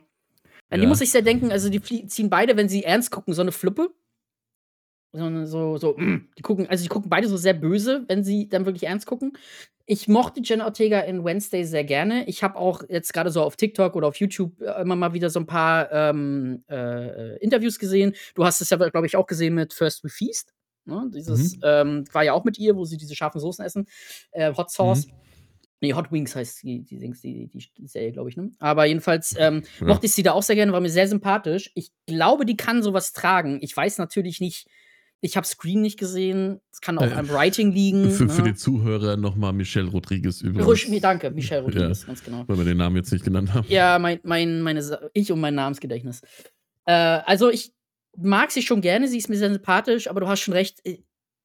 An die Ja. muss ich sehr denken, also die ziehen beide, wenn sie ernst gucken, so eine Fluppe. So, eine- so, so, mm, die gucken, also die gucken beide so sehr böse, wenn sie dann wirklich ernst gucken. Ich mochte Jenna Ortega in Wednesday sehr gerne. Ich habe auch jetzt gerade so auf TikTok oder auf YouTube äh, immer mal wieder so ein paar ähm, äh, Interviews gesehen. Du hast es ja, glaube ich, auch gesehen mit First We Feast. Ne? Dieses Mhm. ähm, war ja auch mit ihr, wo sie diese scharfen Soßen essen. Äh, Hot Sauce. Nee, Hot Wings heißt die, die, die, die Serie, glaube ich. Ne? Aber jedenfalls ähm, Ja. mochte ich sie da auch sehr gerne, war mir sehr sympathisch. Ich glaube, die kann sowas tragen. Ich weiß natürlich nicht, ich habe Screen nicht gesehen. Es kann auch Äh, am Writing liegen. Für, für ne? die Zuhörer nochmal Michelle Rodriguez übrigens. Mir danke, Michelle Rodriguez, ganz genau. Weil wir den Namen jetzt nicht genannt haben. Ja, mein, mein, meine, ich und mein Namensgedächtnis. Äh, also ich mag sie schon gerne, sie ist mir sehr sympathisch, aber du hast schon recht. äh,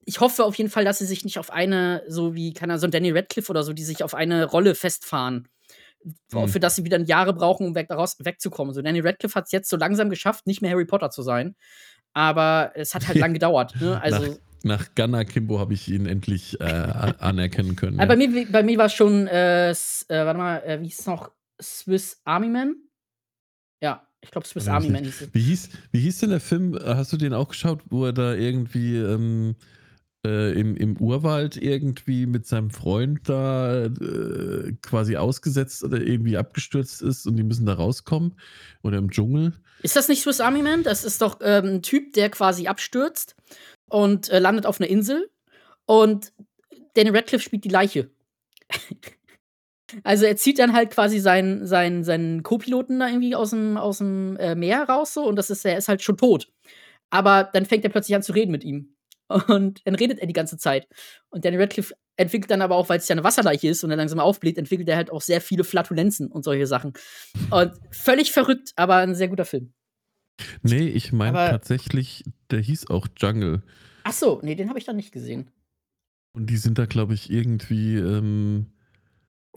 Ich hoffe auf jeden Fall, dass sie sich nicht auf eine, so wie, keine Ahnung, so ein Danny Radcliffe oder so, die sich auf eine Rolle festfahren. Hm. Für das sie wieder Jahre brauchen, um weg, daraus wegzukommen. So, Danny Radcliffe hat es jetzt so langsam geschafft, nicht mehr Harry Potter zu sein. Aber es hat halt lang gedauert. Ne? Also, Nach Gunnar Kimbo habe ich ihn endlich äh, anerkennen können. Ja. bei mir, bei mir war es schon, äh, s- äh, warte mal, äh, wie hieß es noch? Swiss Army Man? Ja, ich glaube Swiss Army. Man hieß es. Wie hieß, wie hieß denn der Film? Hast du den auch geschaut, wo er da irgendwie ähm, äh, im, im Urwald irgendwie mit seinem Freund da äh, quasi ausgesetzt oder irgendwie abgestürzt ist und die müssen da rauskommen? Oder im Dschungel? Ist das nicht Swiss Army Man? Das ist doch ähm, ein Typ, der quasi abstürzt und äh, landet auf einer Insel. Und Danny Radcliffe spielt die Leiche. also er zieht dann halt quasi seinen, seinen, seinen Co-Piloten da irgendwie aus dem, aus dem äh, Meer raus so und das ist, er ist halt schon tot. Aber dann fängt er plötzlich an zu reden mit ihm. Und dann redet er die ganze Zeit. Und Danny Radcliffe entwickelt dann aber auch, weil es ja eine Wasserleiche ist und er langsam aufbläht, entwickelt er halt auch sehr viele Flatulenzen und solche Sachen. Und völlig verrückt, aber ein sehr guter Film. Nee, ich meine tatsächlich, der hieß auch Jungle. Ach so, nee, den habe ich dann nicht gesehen. Und die sind da, glaube ich, irgendwie ähm,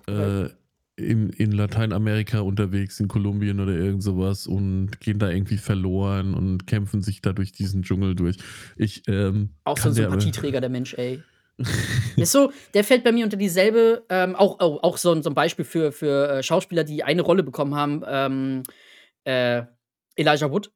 äh, in, in Lateinamerika unterwegs, in Kolumbien oder irgend sowas und gehen da irgendwie verloren und kämpfen sich da durch diesen Dschungel durch. Ich, ähm, Auch so ein Sympathieträger, der Mensch, ey. Der ist so, der fällt bei mir unter dieselbe, ähm, auch, auch, auch so, ein- so ein Beispiel für, für äh, Schauspieler, die eine Rolle bekommen haben, ähm, äh, Elijah Wood,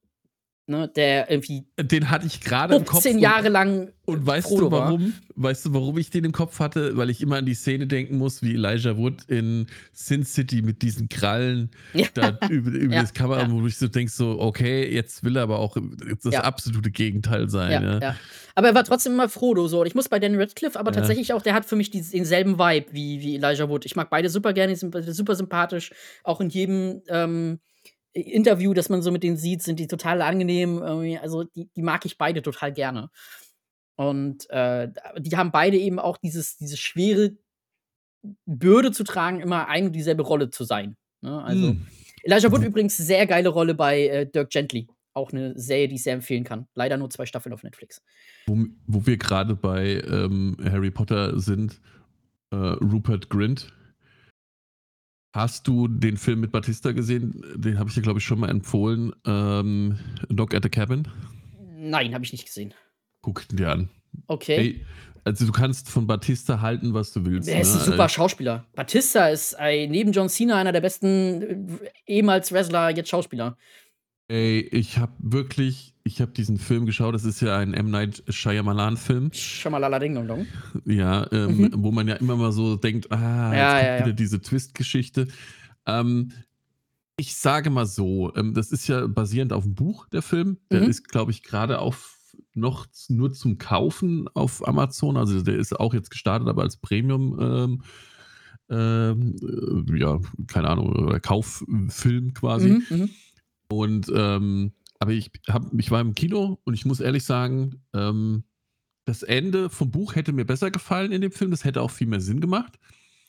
ne, der irgendwie Den hatte ich gerade im Kopf. 15 und- Jahre lang Und weißt Frodo du war. warum? Weißt du, warum ich den im Kopf hatte? Weil ich immer an die Szene denken muss, wie Elijah Wood in Sin City mit diesen Krallen Ja. da über, über Ja, das Kamera, ja. wo du so denkst, so, okay, jetzt will er aber auch das absolute Gegenteil sein. Ja, Ja. Aber er war trotzdem immer Frodo so. Und ich muss bei Danny Radcliffe aber tatsächlich auch, der hat für mich die, denselben Vibe wie, wie Elijah Wood. Ich mag beide super gerne, die sind super sympathisch. Auch in jedem ähm, Interview, das man so mit denen sieht, sind die total angenehm. Also die, die mag ich beide total gerne. Und äh, die haben beide eben auch dieses, diese schwere Bürde zu tragen, immer ein und dieselbe Rolle zu sein. Ne? Also Hm. Elijah Wood Mhm. übrigens sehr geile Rolle bei äh, Dirk Gently. Auch eine Serie, die ich sehr empfehlen kann. Leider nur zwei Staffeln auf Netflix. Wo, wo wir gerade bei ähm, Harry Potter sind, äh, Rupert Grint. Hast du den Film mit Batista gesehen? Den habe ich dir, glaube ich, schon mal empfohlen. Ähm, Dog at the Cabin. Nein, habe ich nicht gesehen. Guck ihn dir an. Okay. Ey, also du kannst von Batista halten, was du willst. Er ist ein ne? super Schauspieler. Batista ist ein, neben John Cena einer der besten äh, ehemals Wrestler, jetzt Schauspieler. Ey, ich habe wirklich, ich habe diesen Film geschaut. Das ist ja ein M. Night Shyamalan-Film. Shamalala Ding Dong Dong. Ja, ähm, Mhm. wo man ja immer mal so denkt, ah, Ja, jetzt ja, kommt ja. wieder diese Twist-Geschichte. Ähm, ich sage mal so, ähm, das ist ja basierend auf dem Buch, der Film. Der Mhm. ist, glaube ich, gerade auf noch nur zum Kaufen auf Amazon. Also der ist auch jetzt gestartet, aber als Premium, ähm, ähm, äh, ja, keine Ahnung, Kauffilm quasi. Mhm, mhm. Und ähm, aber ich hab, ich war im Kino und ich muss ehrlich sagen, ähm, das Ende vom Buch hätte mir besser gefallen in dem Film. Das hätte auch viel mehr Sinn gemacht.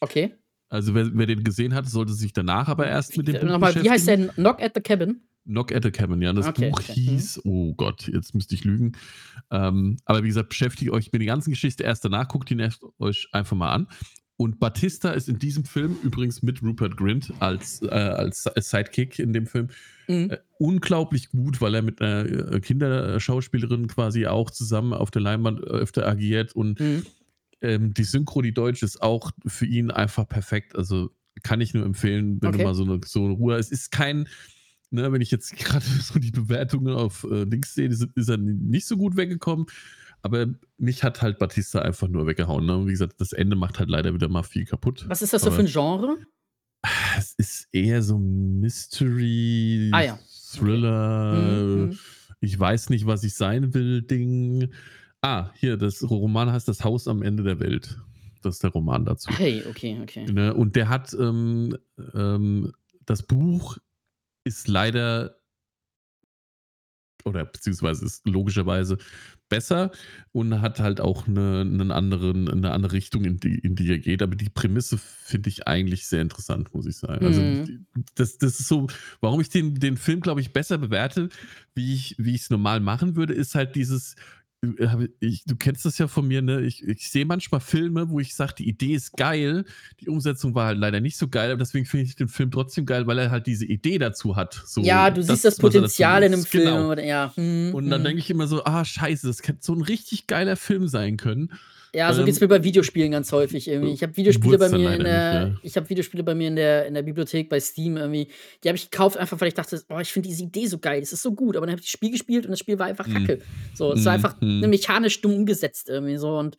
Okay. Also wer, wer den gesehen hat, sollte sich danach aber erst mit dem Buch Nochmal, wie heißt beschäftigen. der? Knock at the Cabin? Knock at the Cabin, ja. Das Okay, Buch okay. hieß, oh Gott, jetzt müsste ich lügen. Ähm, aber wie gesagt, beschäftigt euch mit der ganzen Geschichte erst danach, guckt ihn erst euch einfach mal an. Und Batista ist in diesem Film übrigens mit Rupert Grint als, äh, als Sidekick in dem Film Mhm. äh, unglaublich gut, weil er mit einer äh, Kinderschauspielerin quasi auch zusammen auf der Leinwand öfter agiert und Mhm. ähm, die Synchro, die Deutsch, ist auch für ihn einfach perfekt. Also kann ich nur empfehlen, wenn Okay. du mal so eine, so eine Ruhe. Es ist kein, ne, wenn ich jetzt gerade so die Bewertungen auf äh, Links sehe, ist, ist er nicht so gut weggekommen. Aber mich hat halt Batista einfach nur weggehauen. Ne? Wie gesagt, das Ende macht halt leider wieder mal viel kaputt. Was ist das so für ein Genre? Es ist eher so Mystery, Ah ja. Thriller. Mhm, mhm. Ich weiß nicht, was ich sein will, Ding. Ah, hier, das Roman heißt Das Haus am Ende der Welt. Das ist der Roman dazu. Hey, okay, okay. Ne? Und der hat, ähm, ähm, das Buch ist leider, oder beziehungsweise ist logischerweise besser und hat halt auch eine, einen anderen, eine andere Richtung, in die, in die er geht. Aber die Prämisse finde ich eigentlich sehr interessant, muss ich sagen. Also Mhm. das, das ist so, warum ich den, den Film, glaube ich, besser bewerte, wie ich es normal machen würde, ist halt dieses, ich, du kennst das ja von mir, ne? Ich, ich sehe manchmal Filme, wo ich sage, die Idee ist geil, die Umsetzung war halt leider nicht so geil, aber deswegen finde ich den Film trotzdem geil, weil er halt diese Idee dazu hat. So, ja, du siehst das Potenzial in einem. Film. Genau. Oder, ja. Mhm, Und dann mhm. denke ich immer so, ah, scheiße, das könnte so ein richtig geiler Film sein können. Ja, so Ähm, geht's mir bei Videospielen ganz häufig irgendwie. Ich habe Videospiele bei mir in der, nicht, ja. ich habe Videospiele bei mir in der, in der Bibliothek bei Steam irgendwie. Die habe ich gekauft einfach, weil ich dachte, oh, ich finde diese Idee so geil, das ist so gut. Aber dann habe ich das Spiel gespielt und das Spiel war einfach Mhm. kacke. So, es war Mhm, einfach mhm. mechanisch dumm umgesetzt irgendwie so und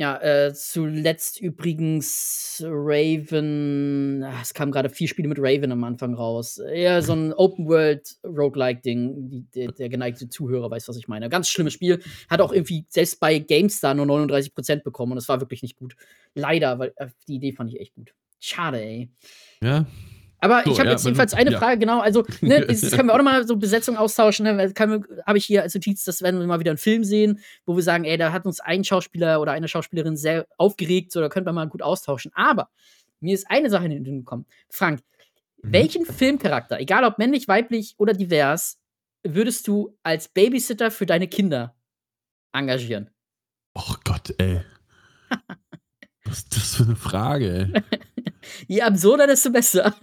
ja, äh, zuletzt übrigens Raven. ah, Es kamen gerade vier Spiele mit Raven am Anfang raus. Eher so ein Open-World-Roguelike-Ding. Der, der geneigte Zuhörer weiß, was ich meine. Ganz schlimmes Spiel. Hat auch irgendwie selbst bei GameStar nur 39% bekommen und es war wirklich nicht gut. Leider, weil äh, die Idee fand ich echt gut. Schade, ey. Ja, Aber So, ich habe ja, jetzt jedenfalls eine ja. Frage, genau. Also, ne, das können wir auch nochmal so Besetzung austauschen. Ne? Habe ich hier als Notiz, dass wenn wir mal wieder einen Film sehen, wo wir sagen, ey, da hat uns ein Schauspieler oder eine Schauspielerin sehr aufgeregt, so, da könnte man mal gut austauschen. Aber mir ist eine Sache in den Sinn gekommen. Frank, Mhm. welchen Filmcharakter, egal ob männlich, weiblich oder divers, würdest du als Babysitter für deine Kinder engagieren? Oh Gott, ey. Was ist das für eine Frage, ey? Je absurder, desto besser.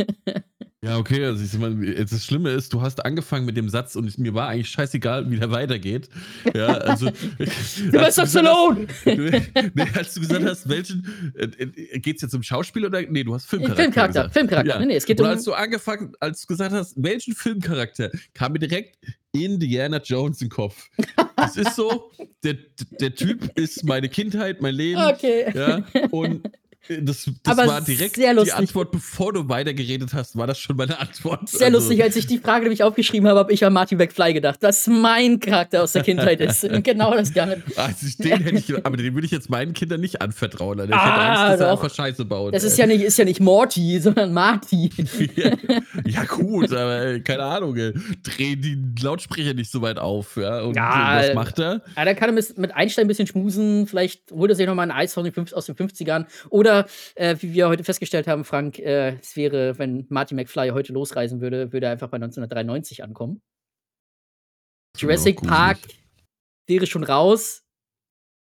Ja, okay, also ich meine, jetzt das Schlimme ist, du hast angefangen mit dem Satz und mir war eigentlich scheißegal, wie der weitergeht. Ja, also. Sylvester Stallone! nee, als du gesagt hast, welchen. Äh, Geht es jetzt um Schauspiel oder. Nee, du hast Filmcharakter. Filmcharakter, gesagt. Filmcharakter. Ja. Nee, nee, es geht Oder um. als du angefangen, als du gesagt hast, welchen Filmcharakter, kam mir direkt Indiana Jones in den Kopf. Das ist so, der, der Typ ist meine Kindheit, mein Leben. Okay. Ja, und äh, das, das war direkt die. Antwort, bevor du weitergeredet hast, war das schon meine Antwort. Sehr Also, lustig, als ich die Frage nämlich aufgeschrieben habe, habe ich an Martin McFly gedacht, dass mein Charakter aus der Kindheit ist. Und genau das gerne. Also den hätte ich, aber den würde ich jetzt meinen Kindern nicht anvertrauen. Alter. Ich Ah, hätte Angst, dass er doch. einfach Scheiße baut. Das ist ja nicht, ist ja nicht Morty, sondern Marty. ja, gut, aber keine Ahnung, dreh die Lautsprecher nicht so weit auf. Ja, und Ja, was macht er? Ja, da kann er mit, Einstein ein bisschen schmusen. Vielleicht holt er sich nochmal ein Eis aus den, fünf- aus den 50ern. Oder, äh, wie wir heute festgestellt haben, Frank, äh, es wäre, wenn Marty McFly heute losreisen würde, würde er einfach bei 1993 ankommen. Jurassic gruselig. Park wäre schon raus.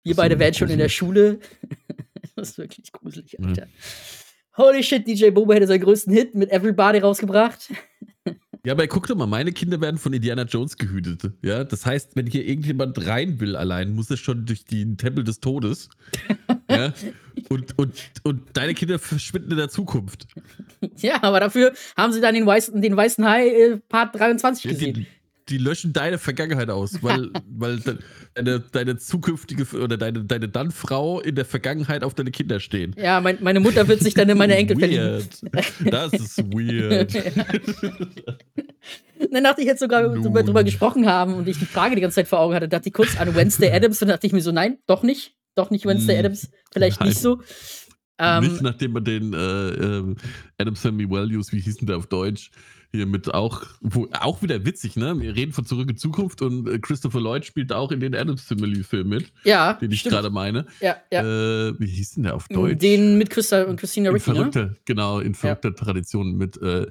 Wir Das beide wäre wären schon in der. Schule. das ist wirklich gruselig, Ja. Alter. Holy shit, DJ Bobo hätte seinen größten Hit mit Everybody rausgebracht. Ja, aber guck doch mal, meine Kinder werden von Indiana Jones gehütet. Ja, das heißt, wenn hier irgendjemand rein will allein, muss er schon durch den Tempel des Todes. ja, und, und, und deine Kinder verschwinden in der Zukunft. Ja, aber dafür haben sie dann den weißen, den weißen Hai äh, Part 23 Ja, gesehen. die, die löschen deine Vergangenheit aus, weil, weil de- deine, deine zukünftige oder deine, deine Dann-Frau in der Vergangenheit auf deine Kinder stehen. Ja, mein, meine Mutter wird sich dann in meine Enkel verlieben. Weird. Das ist weird. Dann dachte ich jetzt sogar, Nun. wir drüber gesprochen haben und ich die Frage die ganze Zeit vor Augen hatte, dachte ich kurz an Wednesday Adams und dachte ich mir so, nein, doch nicht. Doch nicht Wednesday Hm. Adams. Vielleicht Nein. nicht so. Ähm, Nicht nachdem man den äh, ähm, Adam Sammy Values, wie hieß denn der auf Deutsch, hier mit auch, wo, auch wieder witzig, ne? Wir reden von Zurück in Zukunft und äh, Christopher Lloyd spielt auch in den Adam Family Film mit, ja, den ich gerade meine. Ja, ja. Äh, wie hieß denn der auf Deutsch? Den mit Christa und Christina in Ricci, ne? genau, in verrückter Tradition mit äh,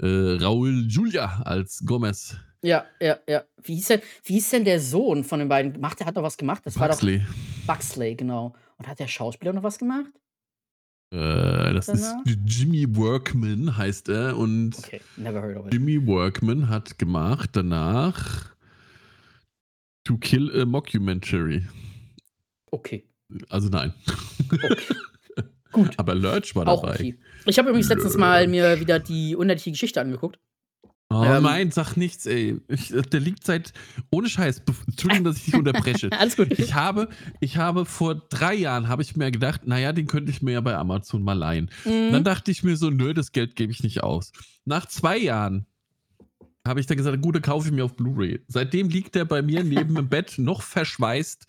äh, Raul Julia als Gomez. Ja, ja, ja. Wie hieß, denn, wie hieß denn der Sohn von den beiden? Macht, der hat doch was gemacht. Das Huxley. war doch Buxley, genau. Und hat der Schauspieler noch was gemacht? Äh, das Danach? ist Jimmy Workman, heißt er. Und Okay, never heard of it. Jimmy Workman hat gemacht danach To Kill a Mockumentary. Okay, Also nein. gut. Aber Lurch war Auch dabei. okay. Ich habe übrigens letztens mal mir wieder die unendliche Geschichte angeguckt. Oh Ähm, nein, sag nichts, ey. Ich, der liegt seit. Ohne Scheiß. Entschuldigung, dass ich dich unterbreche. Alles gut. Ich habe, ich habe vor drei Jahren habe ich mir gedacht, naja, den könnte ich mir ja bei Amazon mal leihen. Mhm. Dann dachte ich mir so, nö, das Geld gebe ich nicht aus. Nach zwei Jahren habe ich dann gesagt, gut, dann kaufe ich mir auf Blu-ray. Seitdem liegt der bei mir neben dem Bett noch verschweißt.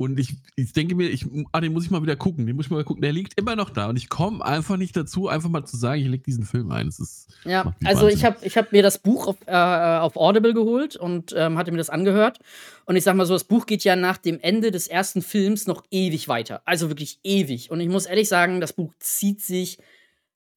Und ich, ich denke mir, ich, ah, den muss ich mal wieder gucken. Den muss ich mal gucken. Der liegt immer noch da. Und ich komme einfach nicht dazu, einfach mal zu sagen, ich lege diesen Film ein. Das ist, Ja, also ich habe ich hab mir das Buch auf, äh, auf Audible geholt und ähm, hatte mir das angehört. Und ich sag mal so, das Buch geht ja nach dem Ende des ersten Films noch ewig weiter. Also wirklich ewig. Und ich muss ehrlich sagen, das Buch zieht sich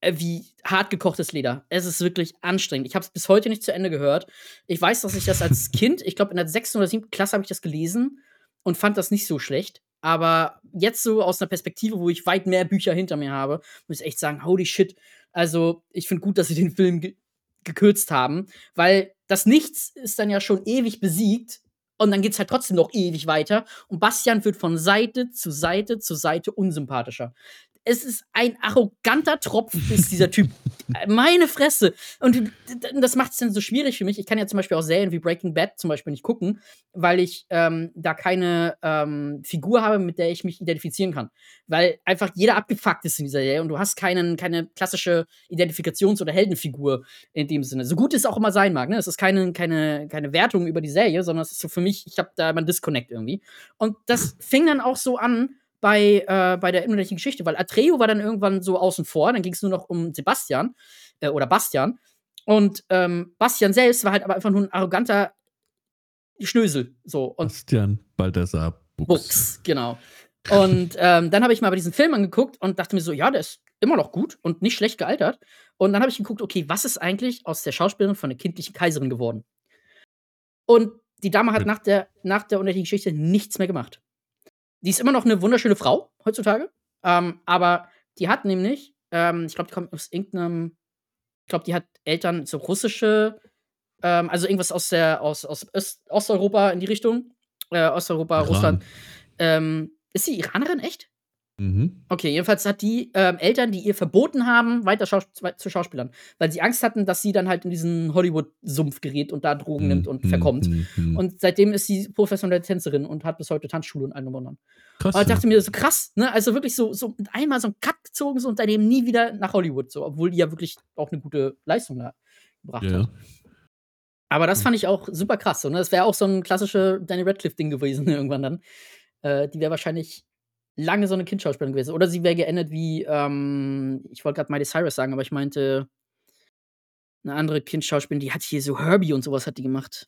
äh, wie hart gekochtes Leder. Es ist wirklich anstrengend. Ich habe es bis heute nicht zu Ende gehört. Ich weiß, dass ich das als Kind, ich glaube in der sechsten oder siebten Klasse habe ich das gelesen und fand das nicht so schlecht. Aber jetzt so aus einer Perspektive, wo ich weit mehr Bücher hinter mir habe, muss ich echt sagen, holy shit. Also ich finde gut, dass sie den Film ge gekürzt haben, weil das Nichts ist dann ja schon ewig besiegt und dann geht's halt trotzdem noch ewig weiter und Bastian wird von Seite zu Seite zu Seite unsympathischer. Es ist ein arroganter Tropf, ist dieser Typ. Meine Fresse. Und das macht es dann so schwierig für mich. Ich kann ja zum Beispiel auch Serien wie Breaking Bad zum Beispiel nicht gucken, weil ich ähm, da keine ähm, Figur habe, mit der ich mich identifizieren kann. Weil einfach jeder abgefuckt ist in dieser Serie und du hast keinen, keine klassische Identifikations- oder Heldenfigur in dem Sinne. So gut es auch immer sein mag. Ne? Es ist keine, keine, keine Wertung über die Serie, sondern es ist so für mich, ich habe da immer einen Disconnect irgendwie. Und das fing dann auch so an bei, äh, bei der innerlichen Geschichte, weil Atreo war dann irgendwann so außen vor, dann ging es nur noch um Sebastian äh, oder Bastian. Und ähm, Bastian selbst war halt aber einfach nur ein arroganter Schnösel. So. Und Bastian Balthasar Buchs. Books, genau. Und ähm, dann habe ich mal bei diesen Film angeguckt und dachte mir so, ja, der ist immer noch gut und nicht schlecht gealtert. Und dann habe ich geguckt, okay, was ist eigentlich aus der Schauspielerin von der kindlichen Kaiserin geworden? Und die Dame hat nach der, nach der unendlichen Geschichte nichts mehr gemacht. Die ist immer noch eine wunderschöne Frau heutzutage, ähm, aber die hat nämlich, ähm, ich glaube, die kommt aus irgendeinem, ich glaube, die hat Eltern, so russische, ähm, also irgendwas aus der, aus, aus Öst, Osteuropa in die Richtung. Äh, Osteuropa, Iran. Russland. Ähm, ist sie Iranerin, echt? Mhm. Okay, jedenfalls hat die ähm, Eltern, die ihr verboten haben, weiter Schaus zu Schauspielern. Weil sie Angst hatten, dass sie dann halt in diesen Hollywood-Sumpf gerät und da Drogen nimmt und Mhm, verkommt. mhm, mhm. Und seitdem ist sie professionelle Tänzerin und hat bis heute Tanzschule und allem anderen. Krass. Und ich dachte mir so krass, ne? Also wirklich so, so mit einmal so ein Cut gezogen so und seitdem nie wieder nach Hollywood, so, obwohl die ja wirklich auch eine gute Leistung da gebracht ja, hat. Aber das Mhm. fand ich auch super krass. So, ne? Das wäre auch so ein klassische Danny Radcliffe-Ding gewesen irgendwann dann. Äh, die wäre wahrscheinlich lange so eine Kindschauspielerin gewesen. Oder sie wäre geendet wie, ähm, ich wollte gerade Miley Cyrus sagen, aber ich meinte eine andere Kindschauspielerin, die hat hier so Herbie und sowas hat die gemacht.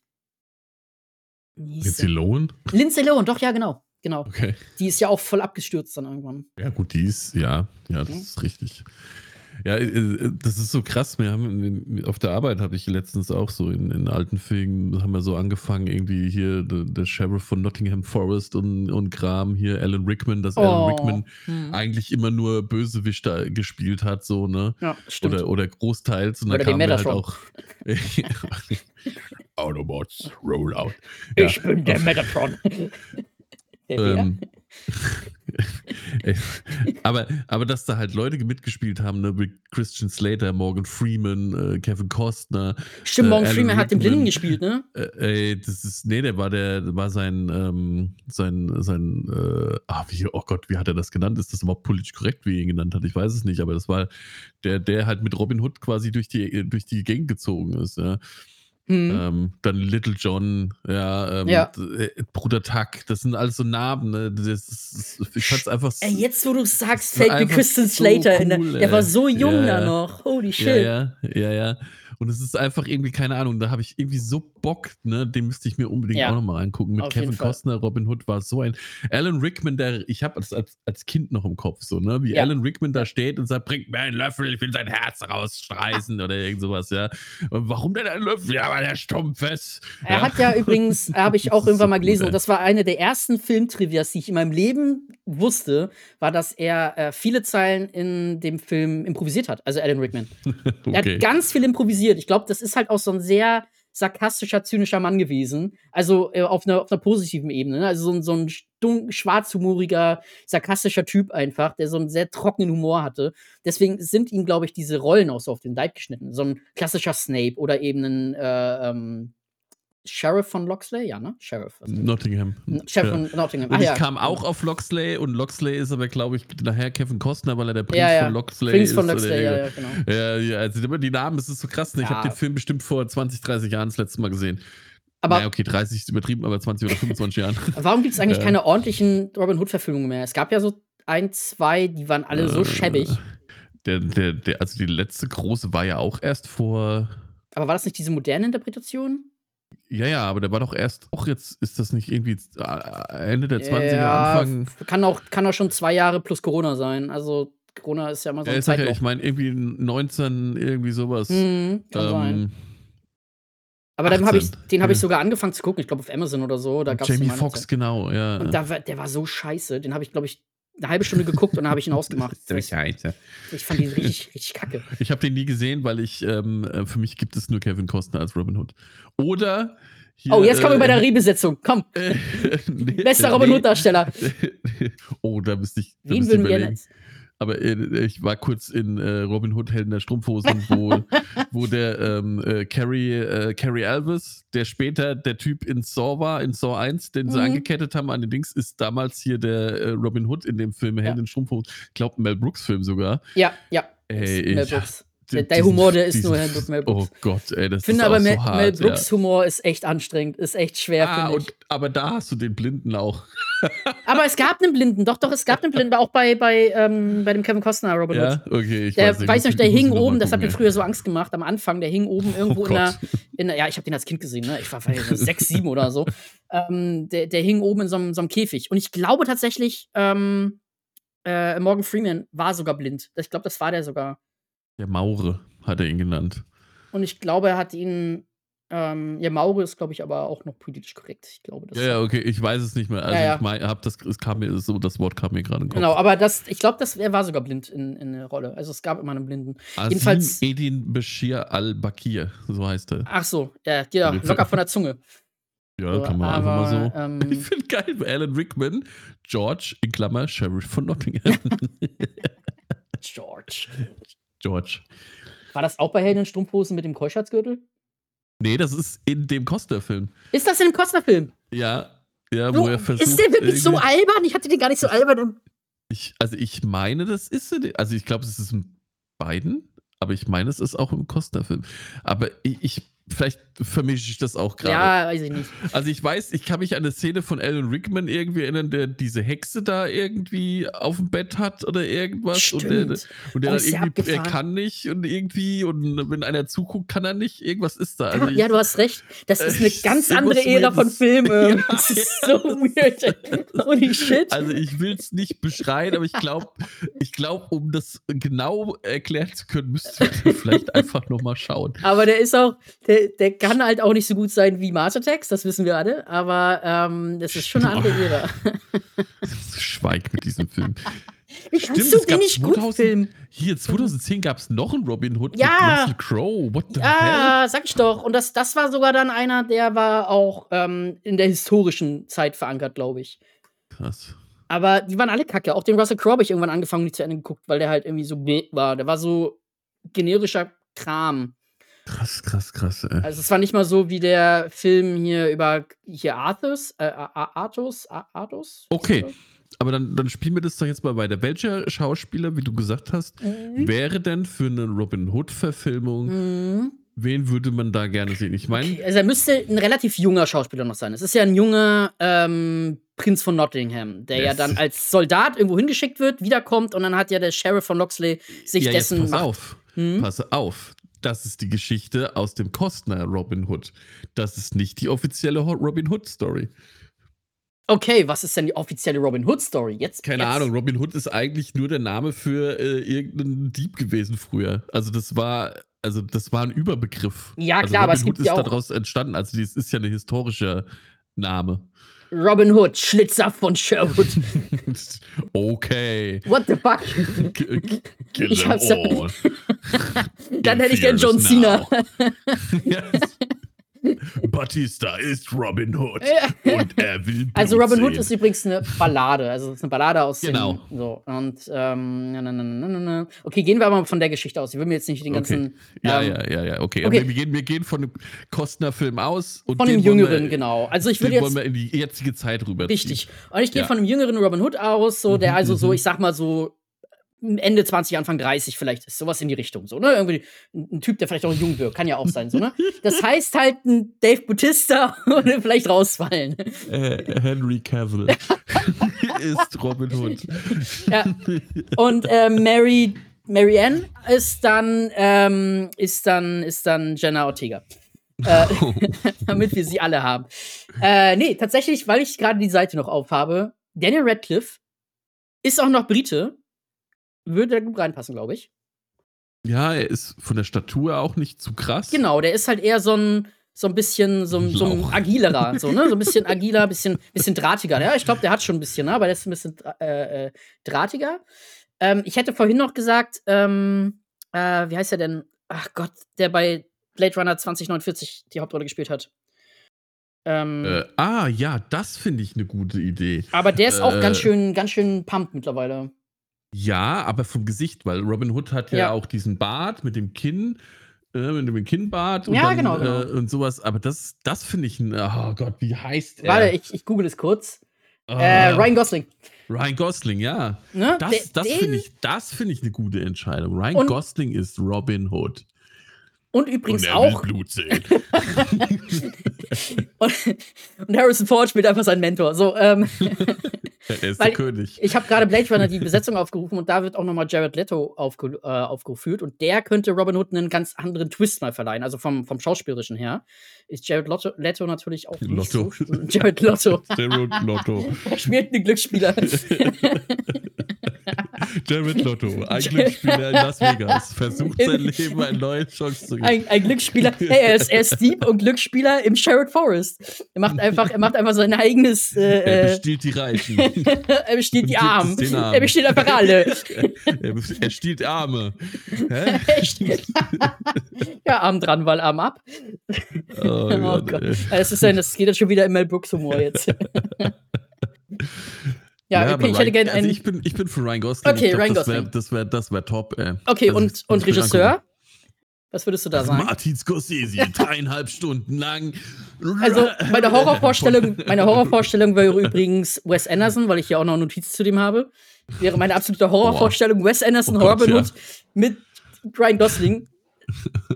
Lindsay? Lohan? Lindsay Lohan, doch, ja, genau. Genau. Okay. Die ist ja auch voll abgestürzt dann irgendwann. Ja, gut, die ist, ja, ja, das Mhm. ist richtig. Ja, äh, das ist so krass. Wir haben auf der Arbeit habe ich letztens auch so in, in alten Filmen haben wir so angefangen, irgendwie hier der, der Sheriff von Nottingham Forest und, und Kram, hier Alan Rickman, dass Alan Rickman Hm. eigentlich immer nur Bösewichter gespielt hat, so, ne? Ja, stimmt. Oder, oder großteils. Und da Oder den kamen wir halt auch. Autobots, roll out. Ja, ich bin der Metatron. Ähm, aber, aber dass da halt Leute mitgespielt haben, ne, wie Christian Slater, Morgan Freeman, äh, Kevin Costner. Stimmt, Morgan äh, Freeman hat den Blinden gespielt, ne? Äh, ey, das ist, nee, der war der, war sein, ähm, sein, sein, äh, ah, wie, oh Gott, wie hat er das genannt? Ist das überhaupt politisch korrekt, wie er ihn genannt hat? Ich weiß es nicht, aber das war der, der halt mit Robin Hood quasi durch die, durch die Gang gezogen ist, ja. Mhm. Ähm, dann Little John, ja, ähm, ja. Äh, Bruder Tuck, das sind alles so Namen. Ne? Das ist, ich fand's einfach so, ey, Jetzt, wo du sagst, fällt mir Kristen Slater so cool, in. Der war so jung ja, da noch. Holy shit. Ja, ja, ja. ja. Und es ist einfach irgendwie, keine Ahnung, da habe ich irgendwie so Bock, ne? Den müsste ich mir unbedingt ja. auch nochmal angucken. Mit Auf Kevin Costner, Robin Hood war so ein. Alan Rickman, der, ich habe das als, als Kind noch im Kopf, so, ne? Wie ja. Alan Rickman da steht und sagt, bringt mir einen Löffel, ich will sein Herz rausstreißen oder irgend sowas, ja. Und warum denn ein Löffel? Ja, weil er stumpf ist. Er ja. hat ja übrigens, habe ich auch irgendwann mal gelesen, und das war eine der ersten Filmtrivias, die ich in meinem Leben wusste, war, dass er äh, viele Zeilen in dem Film improvisiert hat, also Alan Rickman. okay. Er hat ganz viel improvisiert. Ich glaube, das ist halt auch so ein sehr sarkastischer, zynischer Mann gewesen. Also äh, auf, einer, auf einer positiven Ebene. Ne? Also so ein, so ein stunk, schwarzhumoriger, sarkastischer Typ einfach, der so einen sehr trockenen Humor hatte. Deswegen sind ihm, glaube ich, diese Rollen auch so auf den Leib geschnitten. So ein klassischer Snape oder eben ein äh, ähm, Sheriff von Loxley, ja, ne? Sheriff. Nottingham. Sheriff ja. von Nottingham. Und ich ja. kam auch auf Loxley und Loxley ist aber, glaube ich, nachher Kevin Costner, weil er der Prinz ja, von Loxley Prinz ist. Prinz von Loxley, ja, ja, genau. Ja, ja, also die Namen, das ist so krass. Ne? Ich habe den Film bestimmt vor 20, 30 Jahren das letzte Mal gesehen. Aber naja, okay, 30 ist übertrieben, aber 20 oder 25 Jahren. Warum gibt es eigentlich keine ordentlichen Robin Hood-Verfilmungen mehr? Es gab ja so ein, zwei, die waren alle so äh, schäbig. Der, der, der, also die letzte große war ja auch erst vor. Aber war das nicht diese moderne Interpretation? Ja, ja, aber der war doch erst, auch jetzt ist das nicht irgendwie äh, Ende der 20er, ja, Anfang. Kann auch, kann auch schon zwei Jahre plus Corona sein. Also Corona ist ja immer so ein ja, ja, Ich meine, irgendwie 19, irgendwie sowas. Mhm, kann ähm, sein. Aber den habe ich, den hab ich sogar angefangen zu gucken, ich glaube auf Amazon oder so. Da gab's Jamie Foxx, genau, ja. Und da, der war so scheiße. Den habe ich, glaube ich, eine halbe Stunde geguckt und dann habe ich ihn ausgemacht. ich, ich fand ihn richtig, richtig kacke. Ich habe den nie gesehen, weil ich, ähm, äh, für mich gibt es nur Kevin Costner als Robin Hood. Oder. Hier, oh, jetzt kommen wir bei der äh, Rebesetzung. Komm. Äh, nee, Bester Robin nee. Hood-Darsteller. oh, da müsste ich. Da Wen würden wir jetzt? Aber äh, ich war kurz in äh, Robin Hood Helden der Strumpfhosen, wo, wo der ähm, äh, Carrie, äh, Carrie Alvis, der später der Typ in Saw war, in Saw 1, den sie mhm. angekettet haben an den Dings, ist damals hier der äh, Robin Hood in dem Film Helden ja. Strumpfhosen. Ich glaube, Mel Brooks Film sogar. Ja, ja. Ey, Mel Brooks. Der, der Humor, der ist nur Helmut Mel Brooks. Oh Gott, ey, das ich finde ist aber auch Mel, so hart, Mel Brooks ja. Humor ist echt anstrengend, ist echt schwer, ah, und, Aber da hast du den Blinden auch. aber es gab einen Blinden, doch, doch, es gab einen Blinden, auch bei, bei, ähm, bei dem Kevin Costner Robin Ja, okay, ich der, weiß nicht. Weiß nicht, der hing oben, das hat mir früher so Angst gemacht, am Anfang, der hing oben irgendwo oh in, der, in der, ja, ich habe den als Kind gesehen, ne? ich war vielleicht sechs, sieben oder so. Ähm, der, der hing oben in so einem, so einem Käfig. Und ich glaube tatsächlich, ähm, äh, Morgan Freeman war sogar blind. Ich glaube, das war der sogar. Der Maure hat er ihn genannt. Und ich glaube, er hat ihn. Ähm, ja, Maure ist, glaube ich, aber auch noch politisch korrekt. Ich glaube, das ja, ja, okay, ich weiß es nicht mehr. Also, ja, ja. ich mein, hab das, es kam mir so, das Wort kam mir gerade in den Kopf. Genau, aber das, ich glaube, er war sogar blind in, in der Rolle. Also, es gab immer einen Blinden. Asim Jedenfalls. Edin Bashir al-Bakir, so heißt er. Ach so, ja, ja locker von der Zunge. Ja, kann man aber, einfach mal so. Ähm, ich finde geil, Alan Rickman, George, in Klammer, Sheriff von Nottingham. George. George. War das auch bei Helden in Strumpfhosen mit dem Keuschatzgürtel? Nee, das ist in dem Costner-Film. Ist das in dem Costner-Film? Ja, ja, wo er versucht. Ist der wirklich so albern? Ich hatte den gar nicht so albern. Ich, also ich meine, das ist also ich glaube, es ist in beiden, aber ich meine, es ist auch im Costner-Film. Aber ich, ich Vielleicht vermische ich das auch gerade. Ja, weiß ich nicht. Also ich weiß, ich kann mich an eine Szene von Alan Rickman irgendwie erinnern, der diese Hexe da irgendwie auf dem Bett hat oder irgendwas. Stimmt. Und der, und der oh, dann irgendwie, er kann nicht und irgendwie, und wenn einer zuguckt, kann er nicht. Irgendwas ist da. Also ja, ich, du hast recht. Das ist eine ganz andere Ära von Filmen. Ja, das ist so weird. Holy shit. Also ich will es nicht beschreien, aber ich glaube, ich glaube, um das genau erklären zu können, müsste ich vielleicht einfach nochmal schauen. Aber der ist auch, der der, der, kann halt auch nicht so gut sein wie Mars Attacks, das wissen wir alle, aber ähm, das ist schon eine andere Ära. Schweig mit diesem Film. Wie kannst Stimmt, du den nicht 2000, gut filmen? Hier, 2010 gab es noch einen Robin Hood ja, mit Russell Crowe. What the ja, hell? sag ich doch. Und das, das war sogar dann einer, der war auch ähm, in der historischen Zeit verankert, glaube ich. Krass. Aber die waren alle kacke. Auch den Russell Crowe habe ich irgendwann angefangen, nicht zu Ende geguckt, weil der halt irgendwie so bläh war. Der war so generischer Kram. Krass, krass, krass, ey. Also es war nicht mal so wie der Film hier über hier Arthurs, äh, Arthos, Arthos? Okay. Aber dann, dann spielen wir das doch jetzt mal weiter. Welcher Schauspieler, wie du gesagt hast, Mhm. wäre denn für eine Robin Hood-Verfilmung, Mhm. wen würde man da gerne sehen? Ich meine, Okay, also er müsste ein relativ junger Schauspieler noch sein. Es ist ja ein junger ähm, Prinz von Nottingham, der ja Yes. dann als Soldat irgendwo hingeschickt wird, wiederkommt und dann hat ja der Sheriff von Loxley sich ja, jetzt dessen pass Macht- auf. Hm? Pass auf. Das ist die Geschichte aus dem Kostner Robin Hood. Das ist nicht die offizielle Robin Hood Story. Okay, was ist denn die offizielle Robin Hood Story? Jetzt Keine jetzt. Ahnung, Robin Hood ist eigentlich nur der Name für äh, irgendeinen Dieb gewesen früher. Also das war, also das war ein Überbegriff. Ja, also klar, aber Robin es gibt Hood ja ist auch- daraus entstanden. Also das ist ja ein historischer Name. Robin Hood, Schlitzer von Sherwood. okay. What the fuck? K- Kill Ich them hab's- all. Dann hätte ich gern John Cena. yes. Batista ist Robin Hood und er will Blut Also Robin Hood ist übrigens eine Ballade. Also es ist eine Ballade aus Genau. dem, so und ähm, na, na, na, na, na, okay, gehen wir aber mal von der Geschichte aus. Ich will mir jetzt nicht den ganzen Ja, ähm, ja, ja, ja, okay. okay. Aber wir, gehen, wir gehen von dem Kostner-Film aus und von dem wollen Jüngeren, wir, genau. Also ich würde wollen jetzt wir in die jetzige Zeit rüber. richtig. Und ich gehe Ja. von einem jüngeren Robin Hood aus, so der Mhm, also so, mhm. ich sag mal so Ende 20, Anfang 30 vielleicht ist, sowas in die Richtung, so, ne? Irgendwie ein, Typ, der vielleicht auch jung wirkt, kann ja auch sein, so, ne? Das heißt halt ein Dave Bautista und vielleicht rausfallen. Äh, Henry Cavill ist Robin Hood. Ja. Und äh, Mary, Mary Ann ist dann, ähm, ist dann, ist dann Jenna Ortega. Äh, damit wir sie alle haben. Äh, nee, tatsächlich, weil ich gerade die Seite noch aufhabe, Daniel Radcliffe ist auch noch Brite. Würde da gut reinpassen, glaube ich. Ja, er ist von der Statur auch nicht zu krass. Genau, der ist halt eher so ein, so ein bisschen, so, ein- so ein agilerer, so, ne? So ein bisschen agiler, bisschen, bisschen drahtiger. Ja, ich glaube, der hat schon ein bisschen, ne? aber der ist ein bisschen äh, äh, drahtiger. Ähm, ich hätte vorhin noch gesagt, ähm, äh, wie heißt er denn? Ach Gott, der bei Blade Runner 2049 die Hauptrolle gespielt hat. Ähm, Äh, ah, ja, das finde ich eine gute Idee. aber der ist auch äh, ganz schön, ganz schön pumped mittlerweile. Ja, aber vom Gesicht, weil Robin Hood hat ja, Ja. auch diesen Bart mit dem Kinn, äh, mit dem Kinnbart und, Ja, dann, genau, genau. Äh, und sowas. Aber das, das finde ich ein, oh Gott, wie heißt er? Warte, ich, ich google es kurz. Ah, Äh, Ryan Gosling. Ryan Gosling, ja. Ne? Das, das finde ich, das finde ich eine gute Entscheidung. Ryan Gosling ist Robin Hood. Und übrigens und er auch. will Blut sehen. Und, und Harrison Ford spielt einfach seinen Mentor. So, ähm, er ist der König. ich habe gerade Blade Runner die Besetzung aufgerufen und da wird auch nochmal Jared Leto aufge, äh, aufgeführt und der könnte Robin Hood einen ganz anderen Twist mal verleihen. Also vom, vom Schauspielerischen her ist Jared Lotto, Leto natürlich auch Lotto. so. Jared Lotto. Jared Lotto. Er spielt einen Glücksspieler. Jared Lotto, ein Glücksspieler in Las Vegas, versucht sein Leben eine neue Chance zu geben. Ein, ein Glücksspieler. Hey, er ist, er ist Dieb und Glücksspieler im Sherwood Forest. Er macht einfach, er macht einfach sein eigenes. Er Äh, äh, bestiehlt die Reichen. er besteht und die Armen. Armen. Er besteht einfach alle. er, er stiehlt Arme. Hä? Ja, Arm dran, weil Arm ab. Oh, Oh Gott, Gott. Das, ist ein, das geht jetzt schon wieder im Mel Brooks Humor jetzt. Ja, aber okay, ich hätte gerne also einen. ich bin, ich bin für Ryan Gosling. Okay, ich glaub, Ryan das wär, Gosling. Das wäre das wär top, ey. Okay, Also, und, das und ich Regisseur? angucken. Was würdest du da sagen? Martin Scorsese, dreieinhalb Stunden lang. Also, meine Horrorvorstellung, meine Horrorvorstellung wäre übrigens Wes Anderson, weil ich ja auch noch Notizen zu dem habe. Wäre meine absolute Horrorvorstellung Wes Anderson, Oh Gott, Robin ja. Hood mit Ryan Gosling.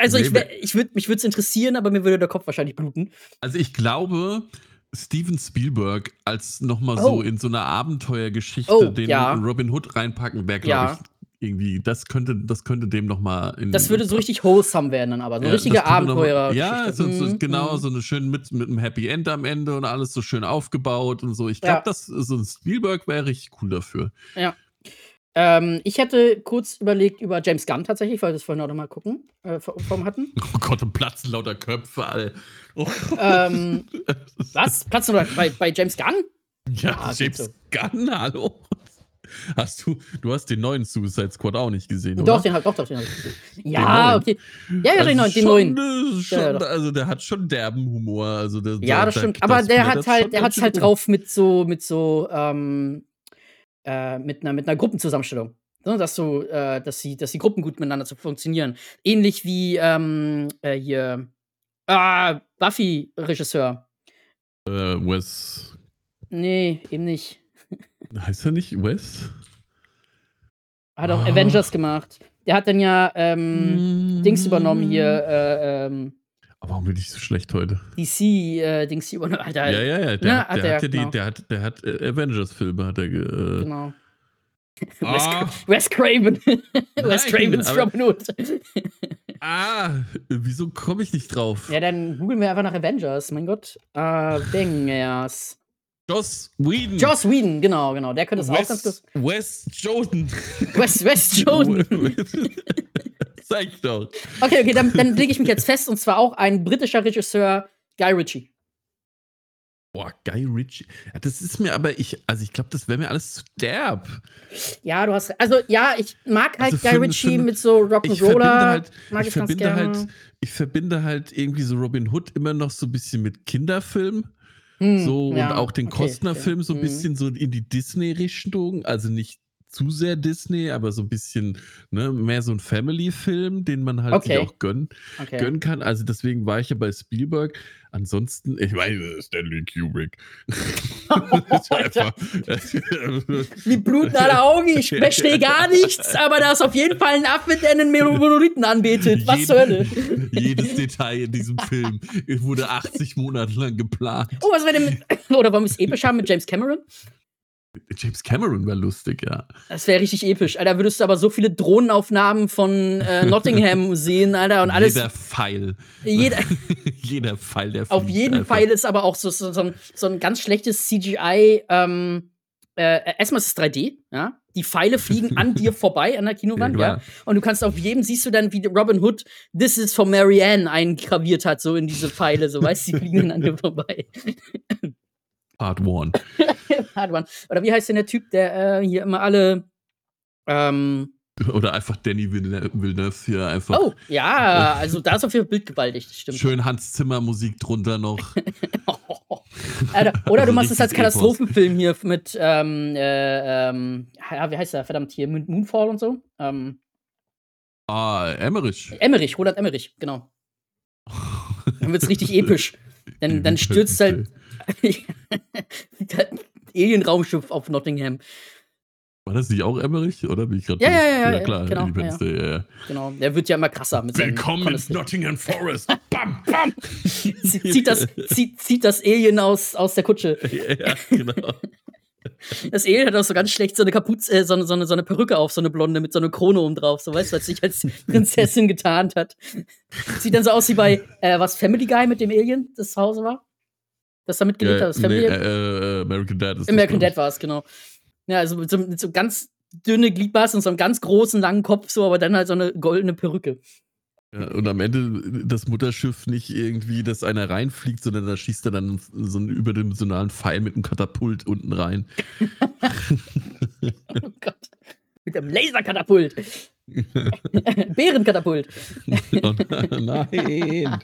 Also, ich, Nee, wär- ich würd, mich würde es interessieren, aber mir würde der Kopf wahrscheinlich bluten. Also ich glaube, Steven Spielberg als nochmal Oh. so in so einer Abenteuergeschichte Oh, den ja. Robin Hood reinpacken, wäre, glaube Ja. ich, irgendwie, das könnte, das könnte dem nochmal in. Das würde so richtig wholesome werden dann aber. So eine Ja, richtige noch mal- Abenteuer. Ja, so, so, Mhm, genau, mhm. so eine schöne mit, mit einem Happy End am Ende und alles so schön aufgebaut und so. Ich glaube, Ja. das so ein Spielberg wäre richtig cool dafür. Ähm, ich hätte kurz überlegt über James Gunn tatsächlich, weil wir das vorhin auch noch mal gucken, äh, vor, vor hatten. Oh Gott, und platzen lauter Köpfe, all. Oh. ähm, was? Platz oder bei, bei James Gunn? Ja, Ah, James so. Gunn, hallo. Hast du, du hast den neuen Suicide Squad auch nicht gesehen, Doch, oder? den doch, doch, den hab ich gesehen. Ja, okay. Ja, ja, den neuen, den schon, neuen. äh, Schon, Ja, ja, also der hat schon derben Humor. Also der, Ja, da- das da- stimmt. Aber der hat halt, der schön halt drauf mit so, mit so, ähm, äh, mit einer, mit einer Gruppenzusammenstellung. Ne, dass so, äh, dass die, dass die Gruppen gut miteinander zu funktionieren. Ähnlich wie ähm, äh, hier ah, Buffy-Regisseur. Äh, Wes. Nee, eben nicht. Heißt er nicht Wes? Hat auch Ah. Avengers gemacht. Der hat dann ja ähm, Dings übernommen hier, äh, ähm, warum bin ich so schlecht heute? DC-Dings übernommen. Alter, Ja, ja, ja. Der, Ne, hat, der, er, hat ja die, genau. der hat, der hat äh, Avengers-Filme, hat er. ge- Äh, genau. Ah. Wes, Craven. Wes Cravens Robin Hood. ah, wieso komme ich nicht drauf? Ja, dann googeln wir einfach nach Avengers. Mein Gott. Avengers. Joss Whedon. Joss Whedon, genau, genau. Der könnte es auch ganz Wes, gut. Wes Jordan. Wes, Wes Jordan. Ich doch. Okay, okay, dann, dann lege ich mich jetzt fest. Und zwar auch ein britischer Regisseur, Guy Ritchie. Boah, Guy Ritchie. Das ist mir aber, ich, also ich glaube, das wäre mir alles zu derb. Ja, du hast. Also, ja, ich mag halt Also Guy Ritchie für- mit so Rock'n'Roller. halt, mag ich ich verbinde halt, ich verbinde halt irgendwie so Robin Hood immer noch so ein bisschen mit Kinderfilm. Hm, So ja, und auch den okay, Costner-Film okay. so ein Hm. bisschen so in die Disney-Richtung. Also nicht zu sehr Disney, aber so ein bisschen ne, mehr so ein Family-Film, den man halt Okay. sich auch gönnen, Okay. gönnen kann. Also deswegen war ich ja bei Spielberg. Ansonsten, ich meine, Stanley Kubrick. Die bluten alle Augen, ich verstehe gar nichts, aber da ist auf jeden Fall ein Affe, der einen Monolithen anbetet. Was zur Hölle? Jedes Detail in diesem Film wurde 80 Monate lang geplant. Oh, was wäre denn mit. Oder wollen wir es episch haben mit James Cameron? James Cameron war lustig, ja. Das wäre richtig episch. Alter, würdest du aber so viele Drohnenaufnahmen von äh, Nottingham sehen, Alter, und alles. Jeder Pfeil. Jeder, Jeder Pfeil, der auf jeden. Fall ist aber auch so, so, so, ein, so ein ganz schlechtes CGI. Ähm, äh, erstmal ist es 3D, ja. Die Pfeile fliegen an dir vorbei, an der Kinowand, Ja. Und du kannst auf jedem, siehst du dann, wie Robin Hood This is for Marianne eingraviert hat, so in diese Pfeile, so weißt du, die fliegen an dir vorbei. Part One. Hard one. Oder wie heißt denn der Typ, der äh, hier immer alle. Ähm, Oder einfach Danny Villeneuve hier einfach. oh, ja, also da ist auf jeden Fall bildgewaltig, das stimmt. Schön Hans Zimmer Musik drunter noch. Alter, oder du Also machst es als. Katastrophenfilm hier mit, ähm, äh, ähm, ja, wie heißt der, verdammt, hier, mit Moonfall und so. Ähm, Ah, Emmerich. Emmerich, Roland Emmerich, genau. Dann wird's richtig episch. Dann, dann stürzt halt Alien-Raumschiff auf Nottingham. War das nicht auch Emmerich? Oder bin ich gerade. Ja, ja, ja, ja, klar, genau, Independence Day, ja, ja. Genau, der wird ja immer krasser mit Willkommen in. Nottingham Forest. Bam, bam. Zieht, das, zieht, zieht das Alien aus, aus der Kutsche. ja, ja, genau. Das Alien hat auch so ganz schlecht so eine Kapuze, äh, so, eine, so, eine, so eine Perücke auf, so eine blonde mit so einer Krone oben drauf, so weißt du, als sich als Prinzessin getarnt hat. Sieht dann so aus wie bei, äh, was, Family Guy mit dem Alien, das zu Hause war? Das da mitgelebt Ja, hat, das nee, äh, äh, American Dad ist das, American glaub Dad war es, genau. Ja, also mit so, mit so ganz dünne Gliedmaßen und so einem ganz großen, langen Kopf, so, aber dann halt so eine goldene Perücke. Ja, und am Ende das Mutterschiff nicht irgendwie, dass einer reinfliegt, sondern da schießt er dann so einen überdimensionalen Pfeil mit einem Katapult unten rein. Oh Gott. Mit dem Laserkatapult. Bärenkatapult. oh, nein.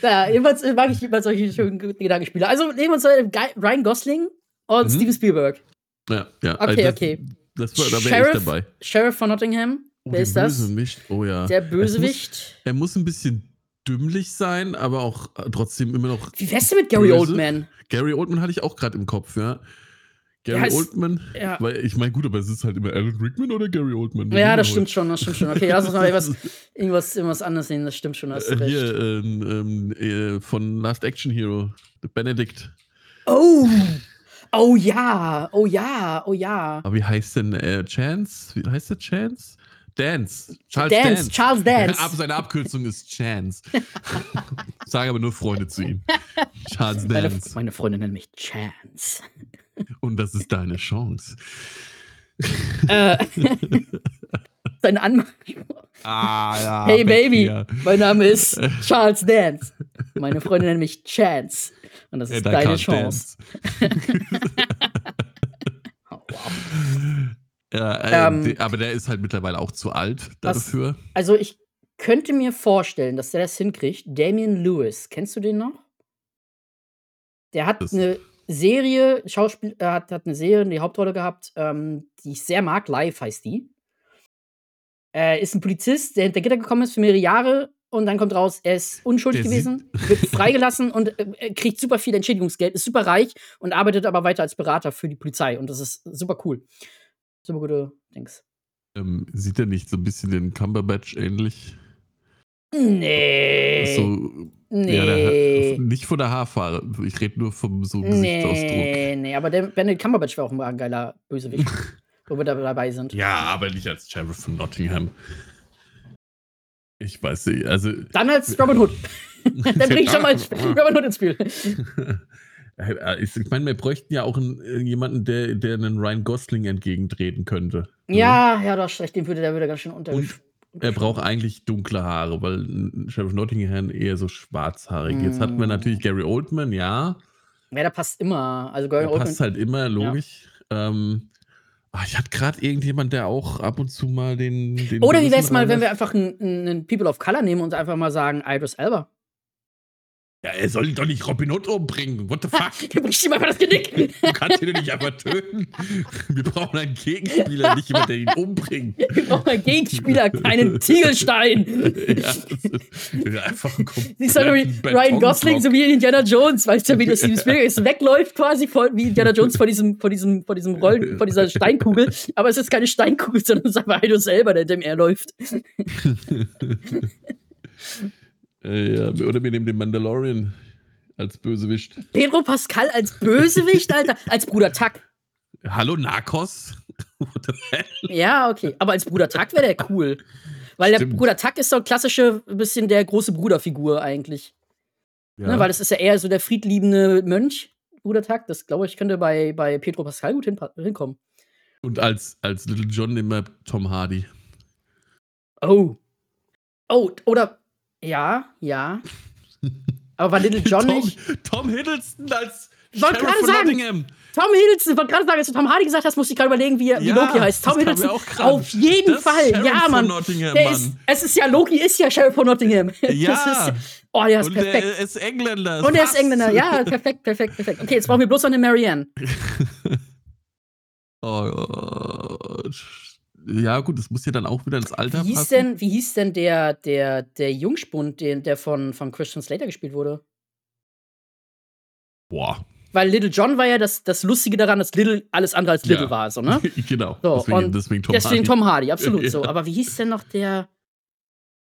Ja, jedenfalls mag ich immer solche schönen Gedankenspiele. Also nehmen wir uns Ryan Gosling und Mhm. Steven Spielberg. Ja, ja. Okay, das, okay. Das war, da wäre ich Sheriff, dabei. Sheriff von Nottingham. Oh, Wer der ist das? Bösewicht. Oh ja. Der Bösewicht. Muss, er muss ein bisschen dümmlich sein, aber auch äh, trotzdem immer noch. Wie wär's denn mit Gary Böse? Oldman? Gary Oldman hatte ich auch gerade im Kopf, ja. Gary Ja, Oldman. Ja. Weil ich meine, gut, aber es ist halt immer Alan Rickman oder Gary Oldman. Ja, das stimmt schon, das stimmt schon. Okay, lass uns mal irgendwas, irgendwas, irgendwas anderes sehen, das stimmt schon, hast Äh. Hier, ähm, ähm, äh, von Last Action Hero, Benedict. Oh! Oh ja, oh ja, oh ja. Aber wie heißt denn äh, Chance? Wie heißt der Chance? Dance. Charles Dance, Dance. Charles Dance. Ab, seine Abkürzung ist Chance. Sage aber nur Freunde zu ihm. Charles Meine, Dance. meine Freundin nennt mich Chance. Und das ist deine Chance. äh, seine Anmachung. Ah, ja. Hey Baby, Ja. mein Name ist Charles Dance. Meine Freundin nennt mich Chance. Und das ist da deine Chance. Dance. Ja, äh, Ähm. aber der ist halt mittlerweile auch zu alt dafür. Also, ich könnte mir vorstellen, dass der das hinkriegt. Damian Lewis, kennst du den noch? Der hat Das- 'ne Serie Schauspiel er hat hat 'ne Serie, die Hauptrolle gehabt, ähm, die ich sehr mag. Live heißt die. Er ist 'n Polizist, der hinter Gitter gekommen ist für mehrere Jahre und dann kommt raus, er ist unschuldig Der gewesen, wird freigelassen und, äh, äh, kriegt super viel Entschädigungsgeld, ist super reich und arbeitet aber weiter als Berater für die Polizei und das ist super cool. Super gute Dings. Ähm, sieht er nicht so ein bisschen den Cumberbatch ähnlich? Ne. So, Ne. ja, der, nicht von der Haarfarbe. Ich rede nur vom so Gesichtsausdruck. Nee, nee, aber der Benedict Cumberbatch wäre auch ein geiler Bösewicht, wo wir da dabei sind. Ja, aber nicht als Sheriff von Nottingham. Ich weiß nicht, also. Dann als Robin Hood. Dann bring ich schon mal Robin Hood ins Spiel. Äh, ich meine, wir bräuchten ja auch einen, äh, jemanden, der, der einen Ryan Gosling entgegentreten könnte. Ja, ja, du hast recht, den würde der würde ganz schön unter. Und Er braucht eigentlich dunkle Haare, weil Sheriff Nottingham eher so schwarzhaarig. Jetzt hatten wir Mm. natürlich Gary Oldman, ja. Ja, der passt immer. Also Gary Der Oldman. passt halt immer, logisch. Ähm, ah, ich hatte gerade irgendjemand, der auch ab und zu mal den. den Oder wie Bösen wär's mal, wenn wir einfach einen, einen People of Color nehmen und einfach mal sagen, Idris Elba? Ja, er soll doch nicht Robin Hood umbringen. What the fuck? Du brichst ihm einfach das Genick. Du kannst ihn doch nicht einfach töten. Wir brauchen einen Gegenspieler, nicht jemand, der ihn umbringt. Wir brauchen einen Gegenspieler, keinen Ziegelstein. Ja, das ist einfach ein Siehst du, wie Ryan Gosling, so wie Indiana Jones, weißt du, wie das Steven Spielberg ist, wegläuft quasi vor, wie Indiana Jones vor diesem, vor diesem, vor diesem Rollen, vor dieser Steinkugel. Aber es ist keine Steinkugel, sondern es ist einfach Heido selber, der dem er läuft. Äh, ja, oder wir nehmen den Mandalorian als Bösewicht. Pedro Pascal als Bösewicht, Alter, als Bruder Tuck. Hallo Narcos? What the hell? Ja, okay. Aber als Bruder Tuck wäre der cool. Weil der Stimmt. Bruder Tuck ist so klassische, bisschen der große Bruderfigur eigentlich. Ja. Ne, weil das ist ja eher so der friedliebende Mönch, Bruder Tuck. Das glaube ich, könnte bei, bei Pedro Pascal gut hinpa- hinkommen. Und als, als Little John immer Tom Hardy. Oh. Oh, oder. Ja, ja. Aber war Little John Tom, nicht? Tom Hiddleston als Sheriff von sagen. Nottingham. Tom Hiddleston, ich wollte gerade sagen, als du Tom Hardy gesagt hast, musste ich gerade überlegen, wie, wie Ja, Loki heißt. Tom Hiddleston. Auf jeden Das Fall. Ja, Mann. Nottingham, Mann. ist, es ist ja, Loki ist ja Sheriff von Nottingham. Ja. Ist, oh, der ist Und perfekt. der ist Engländer. Und er ist. Engländer. Ja, perfekt, perfekt, perfekt. Okay, jetzt brauchen wir bloß noch eine Marianne. oh, oh, ja, gut, das muss ja dann auch wieder ins Alter Wie hieß passen. denn, wie hieß denn der, der, der Jungspund, den, der von, von Christian Slater gespielt wurde? Boah. Weil Little John war ja das, das Lustige daran, dass Little alles andere als Little Ja. war, so, ne? genau. So, deswegen, deswegen Tom Deswegen Hardy. Tom Hardy, absolut Ja. so. Aber wie hieß denn noch der,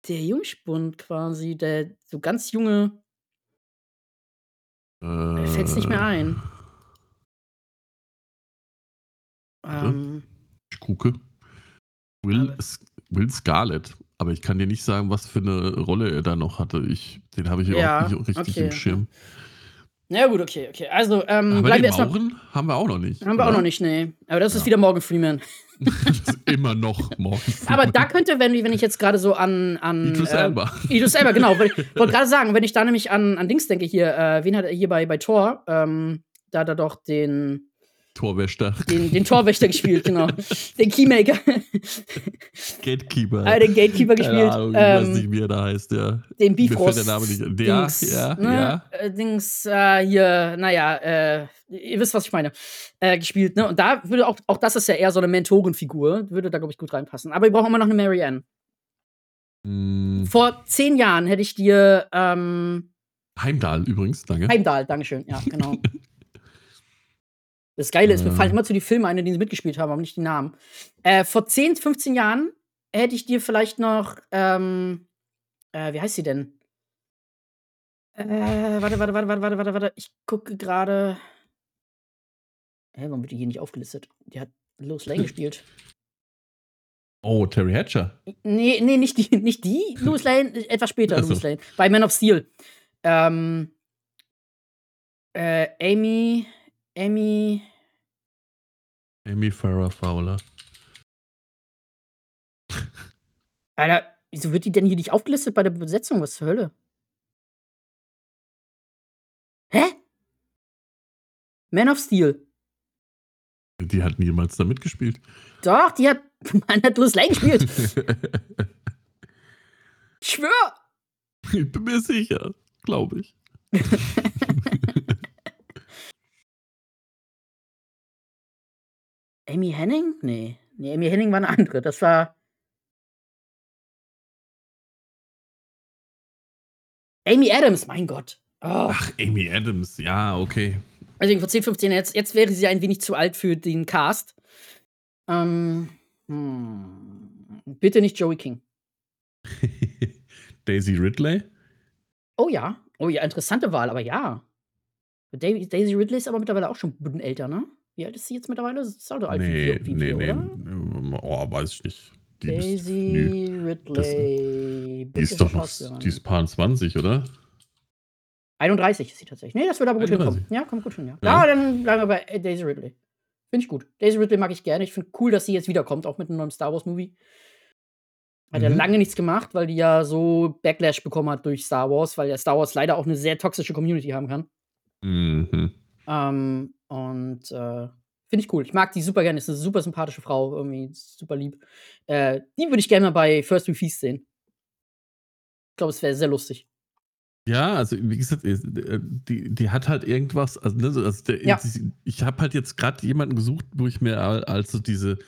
der Jungspund quasi, der so ganz junge, mir fällt's nicht mehr ein. Warte. Ähm, Ich gucke. Will, Will Scarlett. Aber ich kann dir nicht sagen, was für eine Rolle er da noch hatte. Ich, den habe ich Ja, überhaupt nicht richtig okay. im Schirm. na gut, okay, okay. Also, ähm, bleiben wir erstmal. Haben wir auch noch nicht. Haben wir auch noch nicht, nee. Aber das ist Ja. wieder Morgan Freeman. das ist immer noch morgen. Aber da könnte, wenn, wenn ich jetzt gerade so an. an Idris äh, Elba. Idris Elba, genau. Ich wollte gerade sagen, wenn ich da nämlich an, an Dings denke, hier, äh, wen hat er hier bei, bei Thor? Ähm, da hat er doch den, Torwächter. den, den Torwächter gespielt, genau. Den Keymaker. Gatekeeper. äh, den Gatekeeper Keine gespielt. Ahnung, ich weiß ähm, nicht, wie er da heißt. Ja. den Mir fällt Bifrost. der Name nicht. Ja, Dings, ja, ne? ja. Äh, Dings, äh, hier, naja, äh, ihr wisst, was ich meine, äh, gespielt, ne? Und da würde auch, auch das ist ja eher so eine Mentorenfigur, würde da, glaube ich, gut reinpassen. Aber wir brauchen immer noch eine Marianne. Hm, Vor zehn Jahren hätte ich dir, ähm, Heimdall übrigens, danke. Heimdall, Dankeschön, ja, genau. Das Geile ist, mir fallen immer zu die Filme ein, in denen sie mitgespielt haben, aber nicht die Namen. Äh, vor 10, 15 Jahren hätte ich dir vielleicht noch, ähm, äh, wie heißt sie denn? Äh, warte, warte, warte, warte, warte, warte, warte. Ich gucke gerade. Hä, warum wird die hier nicht aufgelistet? Die hat Lois Lane gespielt. Oh, Terry Hatcher. Nee, nee, nicht die, nicht die. Lois Lane, etwas später, Ach so. Lois Lane. Bei Man of Steel. Ähm, äh, Amy, Amy, Amy Farrah Fowler. Alter, wieso wird die denn hier nicht aufgelistet bei der Besetzung? Was zur Hölle? Hä? Man of Steel. Die hat niemals da mitgespielt. Doch, die hat man hat Louis Lane gespielt. ich schwör. Ich bin mir sicher, glaube ich. Amy Henning? Nee. Nee, Amy Henning war eine andere. Das war. Amy Adams, mein Gott. Oh. Ach, Amy Adams, ja, okay. Also vor 10, 15 Jahren, jetzt, jetzt wäre sie ein wenig zu alt für den Cast. Ähm, hm. Bitte nicht Joey King. Daisy Ridley? Oh ja. Oh ja, interessante Wahl, aber ja. Daisy Ridley ist aber mittlerweile auch schon ein älter, ne? Wie alt ist sie jetzt mittlerweile? ist auch alt nee, wie, nee, wir, nee. Oh, weiß ich nicht. Die Daisy ist, Ridley. Das, die ist doch noch, die ist paar 20, oder? 31 ist sie tatsächlich. Nee, das wird aber gut 31. hinkommen. Ja, kommt gut hin, ja. Ja, ja dann bleiben wir bei Daisy Ridley. Finde ich gut. Daisy Ridley mag ich gerne. Ich finde cool, dass sie jetzt wiederkommt, auch mit einem neuen Star Wars Movie. Hat mhm. ja lange nichts gemacht, weil die ja so Backlash bekommen hat durch Star Wars, weil ja Star Wars leider auch eine sehr toxische Community haben kann. Mhm. Ähm, und äh, finde ich cool. Ich mag die super gerne. Ist eine super sympathische Frau, irgendwie super lieb. Äh, die würde ich gerne mal bei First We Feast sehen. Ich glaube, es wäre sehr lustig. Ja, also wie gesagt, äh, die, die hat halt irgendwas, also, ne, also der, ja. ich habe halt jetzt gerade jemanden gesucht, wo ich mir also diese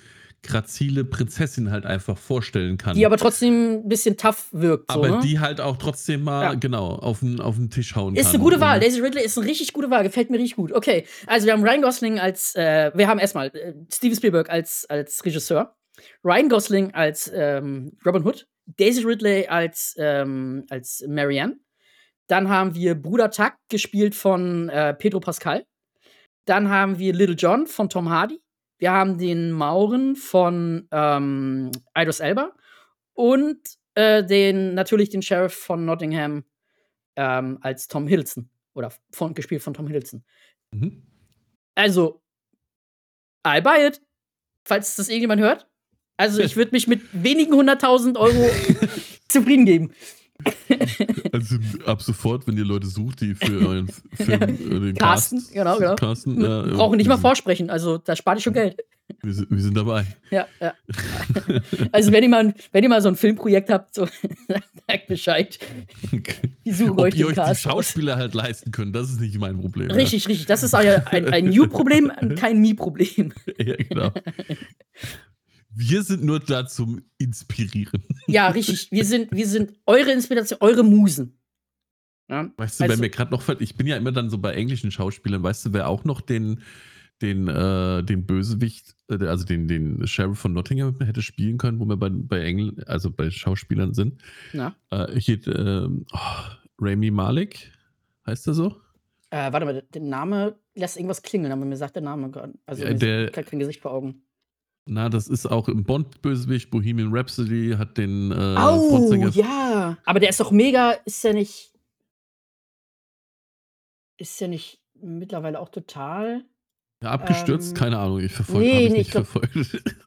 grazile Prinzessin halt einfach vorstellen kann. Die aber trotzdem ein bisschen tough wirkt. Aber so, ne? die halt auch trotzdem mal, ja. genau, auf den, auf den Tisch hauen ist kann. Ist eine gute Wahl. Daisy Ridley ist eine richtig gute Wahl. Gefällt mir richtig gut. Okay, also wir haben Ryan Gosling als, äh, wir haben erstmal äh, Steven Spielberg als, als Regisseur, Ryan Gosling als ähm, Robin Hood, Daisy Ridley als, ähm, als Marianne. Dann haben wir Bruder Tuck, gespielt von äh, Pedro Pascal. Dann haben wir Little John von Tom Hardy. Wir haben den Mauren von ähm, Idris Elba. Und äh, den, natürlich den Sheriff von Nottingham ähm, als Tom Hiddleston. Oder von, gespielt von Tom Hiddleston. Mhm. Also, I buy it. Falls das irgendjemand hört. Also, ich würde mich mit wenigen hunderttausend Euro zufrieden geben. Also ab sofort, wenn ihr Leute sucht, die für euren Film äh, den Carsten, Cast, genau, genau. Carsten, ja, Brauchen nicht mal vorsprechen, also da spart ihr schon Geld. Wir sind, wir sind dabei. Ja, ja. Also wenn ihr mal, wenn ihr mal so ein Filmprojekt habt, so, sagt Bescheid. Ich suche euch ihr euch Cast die Schauspieler aus. halt leisten könnt, das ist nicht mein Problem. Richtig, ja. richtig. Das ist ein, ein New-Problem, kein Me-Problem. Ja, genau. Wir sind nur da zum Inspirieren. Ja, richtig. Wir sind, wir sind eure Inspiration, eure Musen. Ja? Weißt du, also, wer mir gerade noch ich bin ja immer dann so bei englischen Schauspielern, weißt du, wer auch noch den, den, äh, den Bösewicht, äh, also den, den Sheriff von Nottingham hätte spielen können, wo wir bei, bei Engl also bei Schauspielern sind. Ja. Äh, hier, äh, oh, Rami Malik, heißt er so? Äh, warte mal, der Name lässt irgendwas klingeln, aber mir sagt der Name gerade. Also ja, der, kein Gesicht vor Augen. Na, das ist auch im Bond-Bösewicht. Bohemian Rhapsody hat den. Äh, oh, ja. Aber der ist doch mega. Ist ja nicht. Ist ja nicht mittlerweile auch total. Ja, abgestürzt? Ähm, Keine Ahnung. Ich verfolge nee, nee, nicht glaub, verfolgt.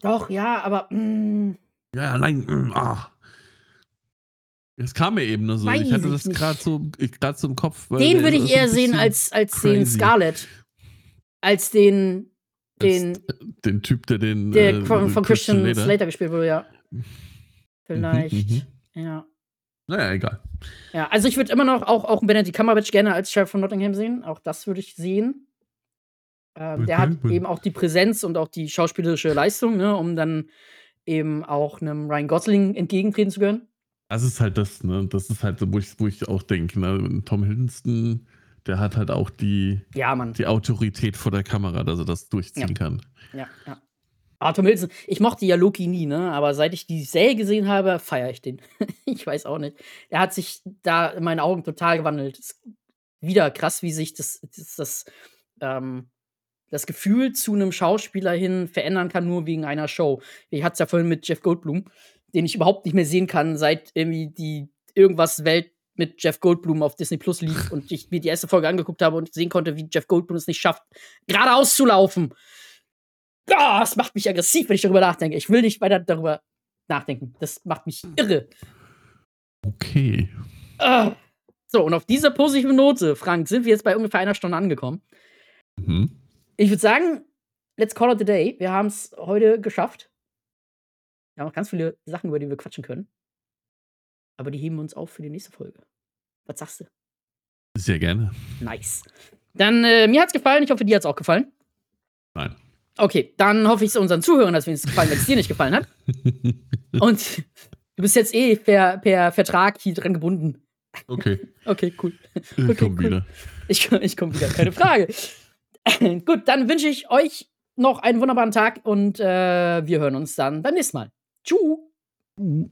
Doch, ja, aber. Mm, ja, nein. Mm, ah. Es kam mir eben nur so. Ich hatte das gerade so, grad so im Kopf. Den würde ich eher sehen als, als den Scarlett. Als den den, den Typ, der den. Der äh, von, von Christian, Christian Slater gespielt wurde, ja. Vielleicht. Mhm, mhm, ja. Naja, egal. Ja, also ich würde immer noch auch, auch Benedict Cumberbatch gerne als Sheriff von Nottingham sehen. Auch das würde ich sehen. Ähm, der hat eben auch die Präsenz und auch die schauspielerische Leistung, ne, um dann eben auch einem Ryan Gosling entgegentreten zu können. Das ist halt das, ne? Das ist halt, wo ich, wo ich auch denke, ne? Tom Hiddleston der hat halt auch die, ja, die Autorität vor der Kamera, dass er das durchziehen ja. kann. Ja, ja. Tom Hiddleston, ich mochte ja Loki nie, ne? Aber seit ich die Serie gesehen habe, feiere ich den. ich weiß auch nicht. Er hat sich da in meinen Augen total gewandelt. Ist wieder krass, wie sich das, das, das, ähm, das Gefühl zu einem Schauspieler hin verändern kann, nur wegen einer Show. Ich hatte es ja vorhin mit Jeff Goldblum, den ich überhaupt nicht mehr sehen kann, seit irgendwie die irgendwas Welt mit Jeff Goldblum auf Disney Plus lief und ich mir die erste Folge angeguckt habe und sehen konnte, wie Jeff Goldblum es nicht schafft, geradeaus zu laufen. Ja, das macht mich aggressiv, wenn ich darüber nachdenke. Ich will nicht weiter darüber nachdenken. Das macht mich irre. Okay. Ah. So, und auf dieser positiven Note, Frank, sind wir jetzt bei ungefähr einer Stunde angekommen. Mhm. Ich würde sagen, let's call it a day. Wir haben es heute geschafft. Wir haben auch ganz viele Sachen, über die wir quatschen können. Aber die heben wir uns auf für die nächste Folge. Was sagst du? Sehr gerne. Nice. Dann, äh, mir hat's gefallen. Ich hoffe, dir hat's auch gefallen. Nein. Okay, dann hoffe ich es unseren Zuhörern, dass es gefallen, wenn es dir nicht gefallen hat. Und du bist jetzt eh per, per Vertrag hier dran gebunden. Okay. Okay, cool. Ich Okay, komme cool. wieder. Ich, ich komme wieder, keine Frage. Gut, dann wünsche ich euch noch einen wunderbaren Tag und äh, wir hören uns dann beim nächsten Mal. Tschüss.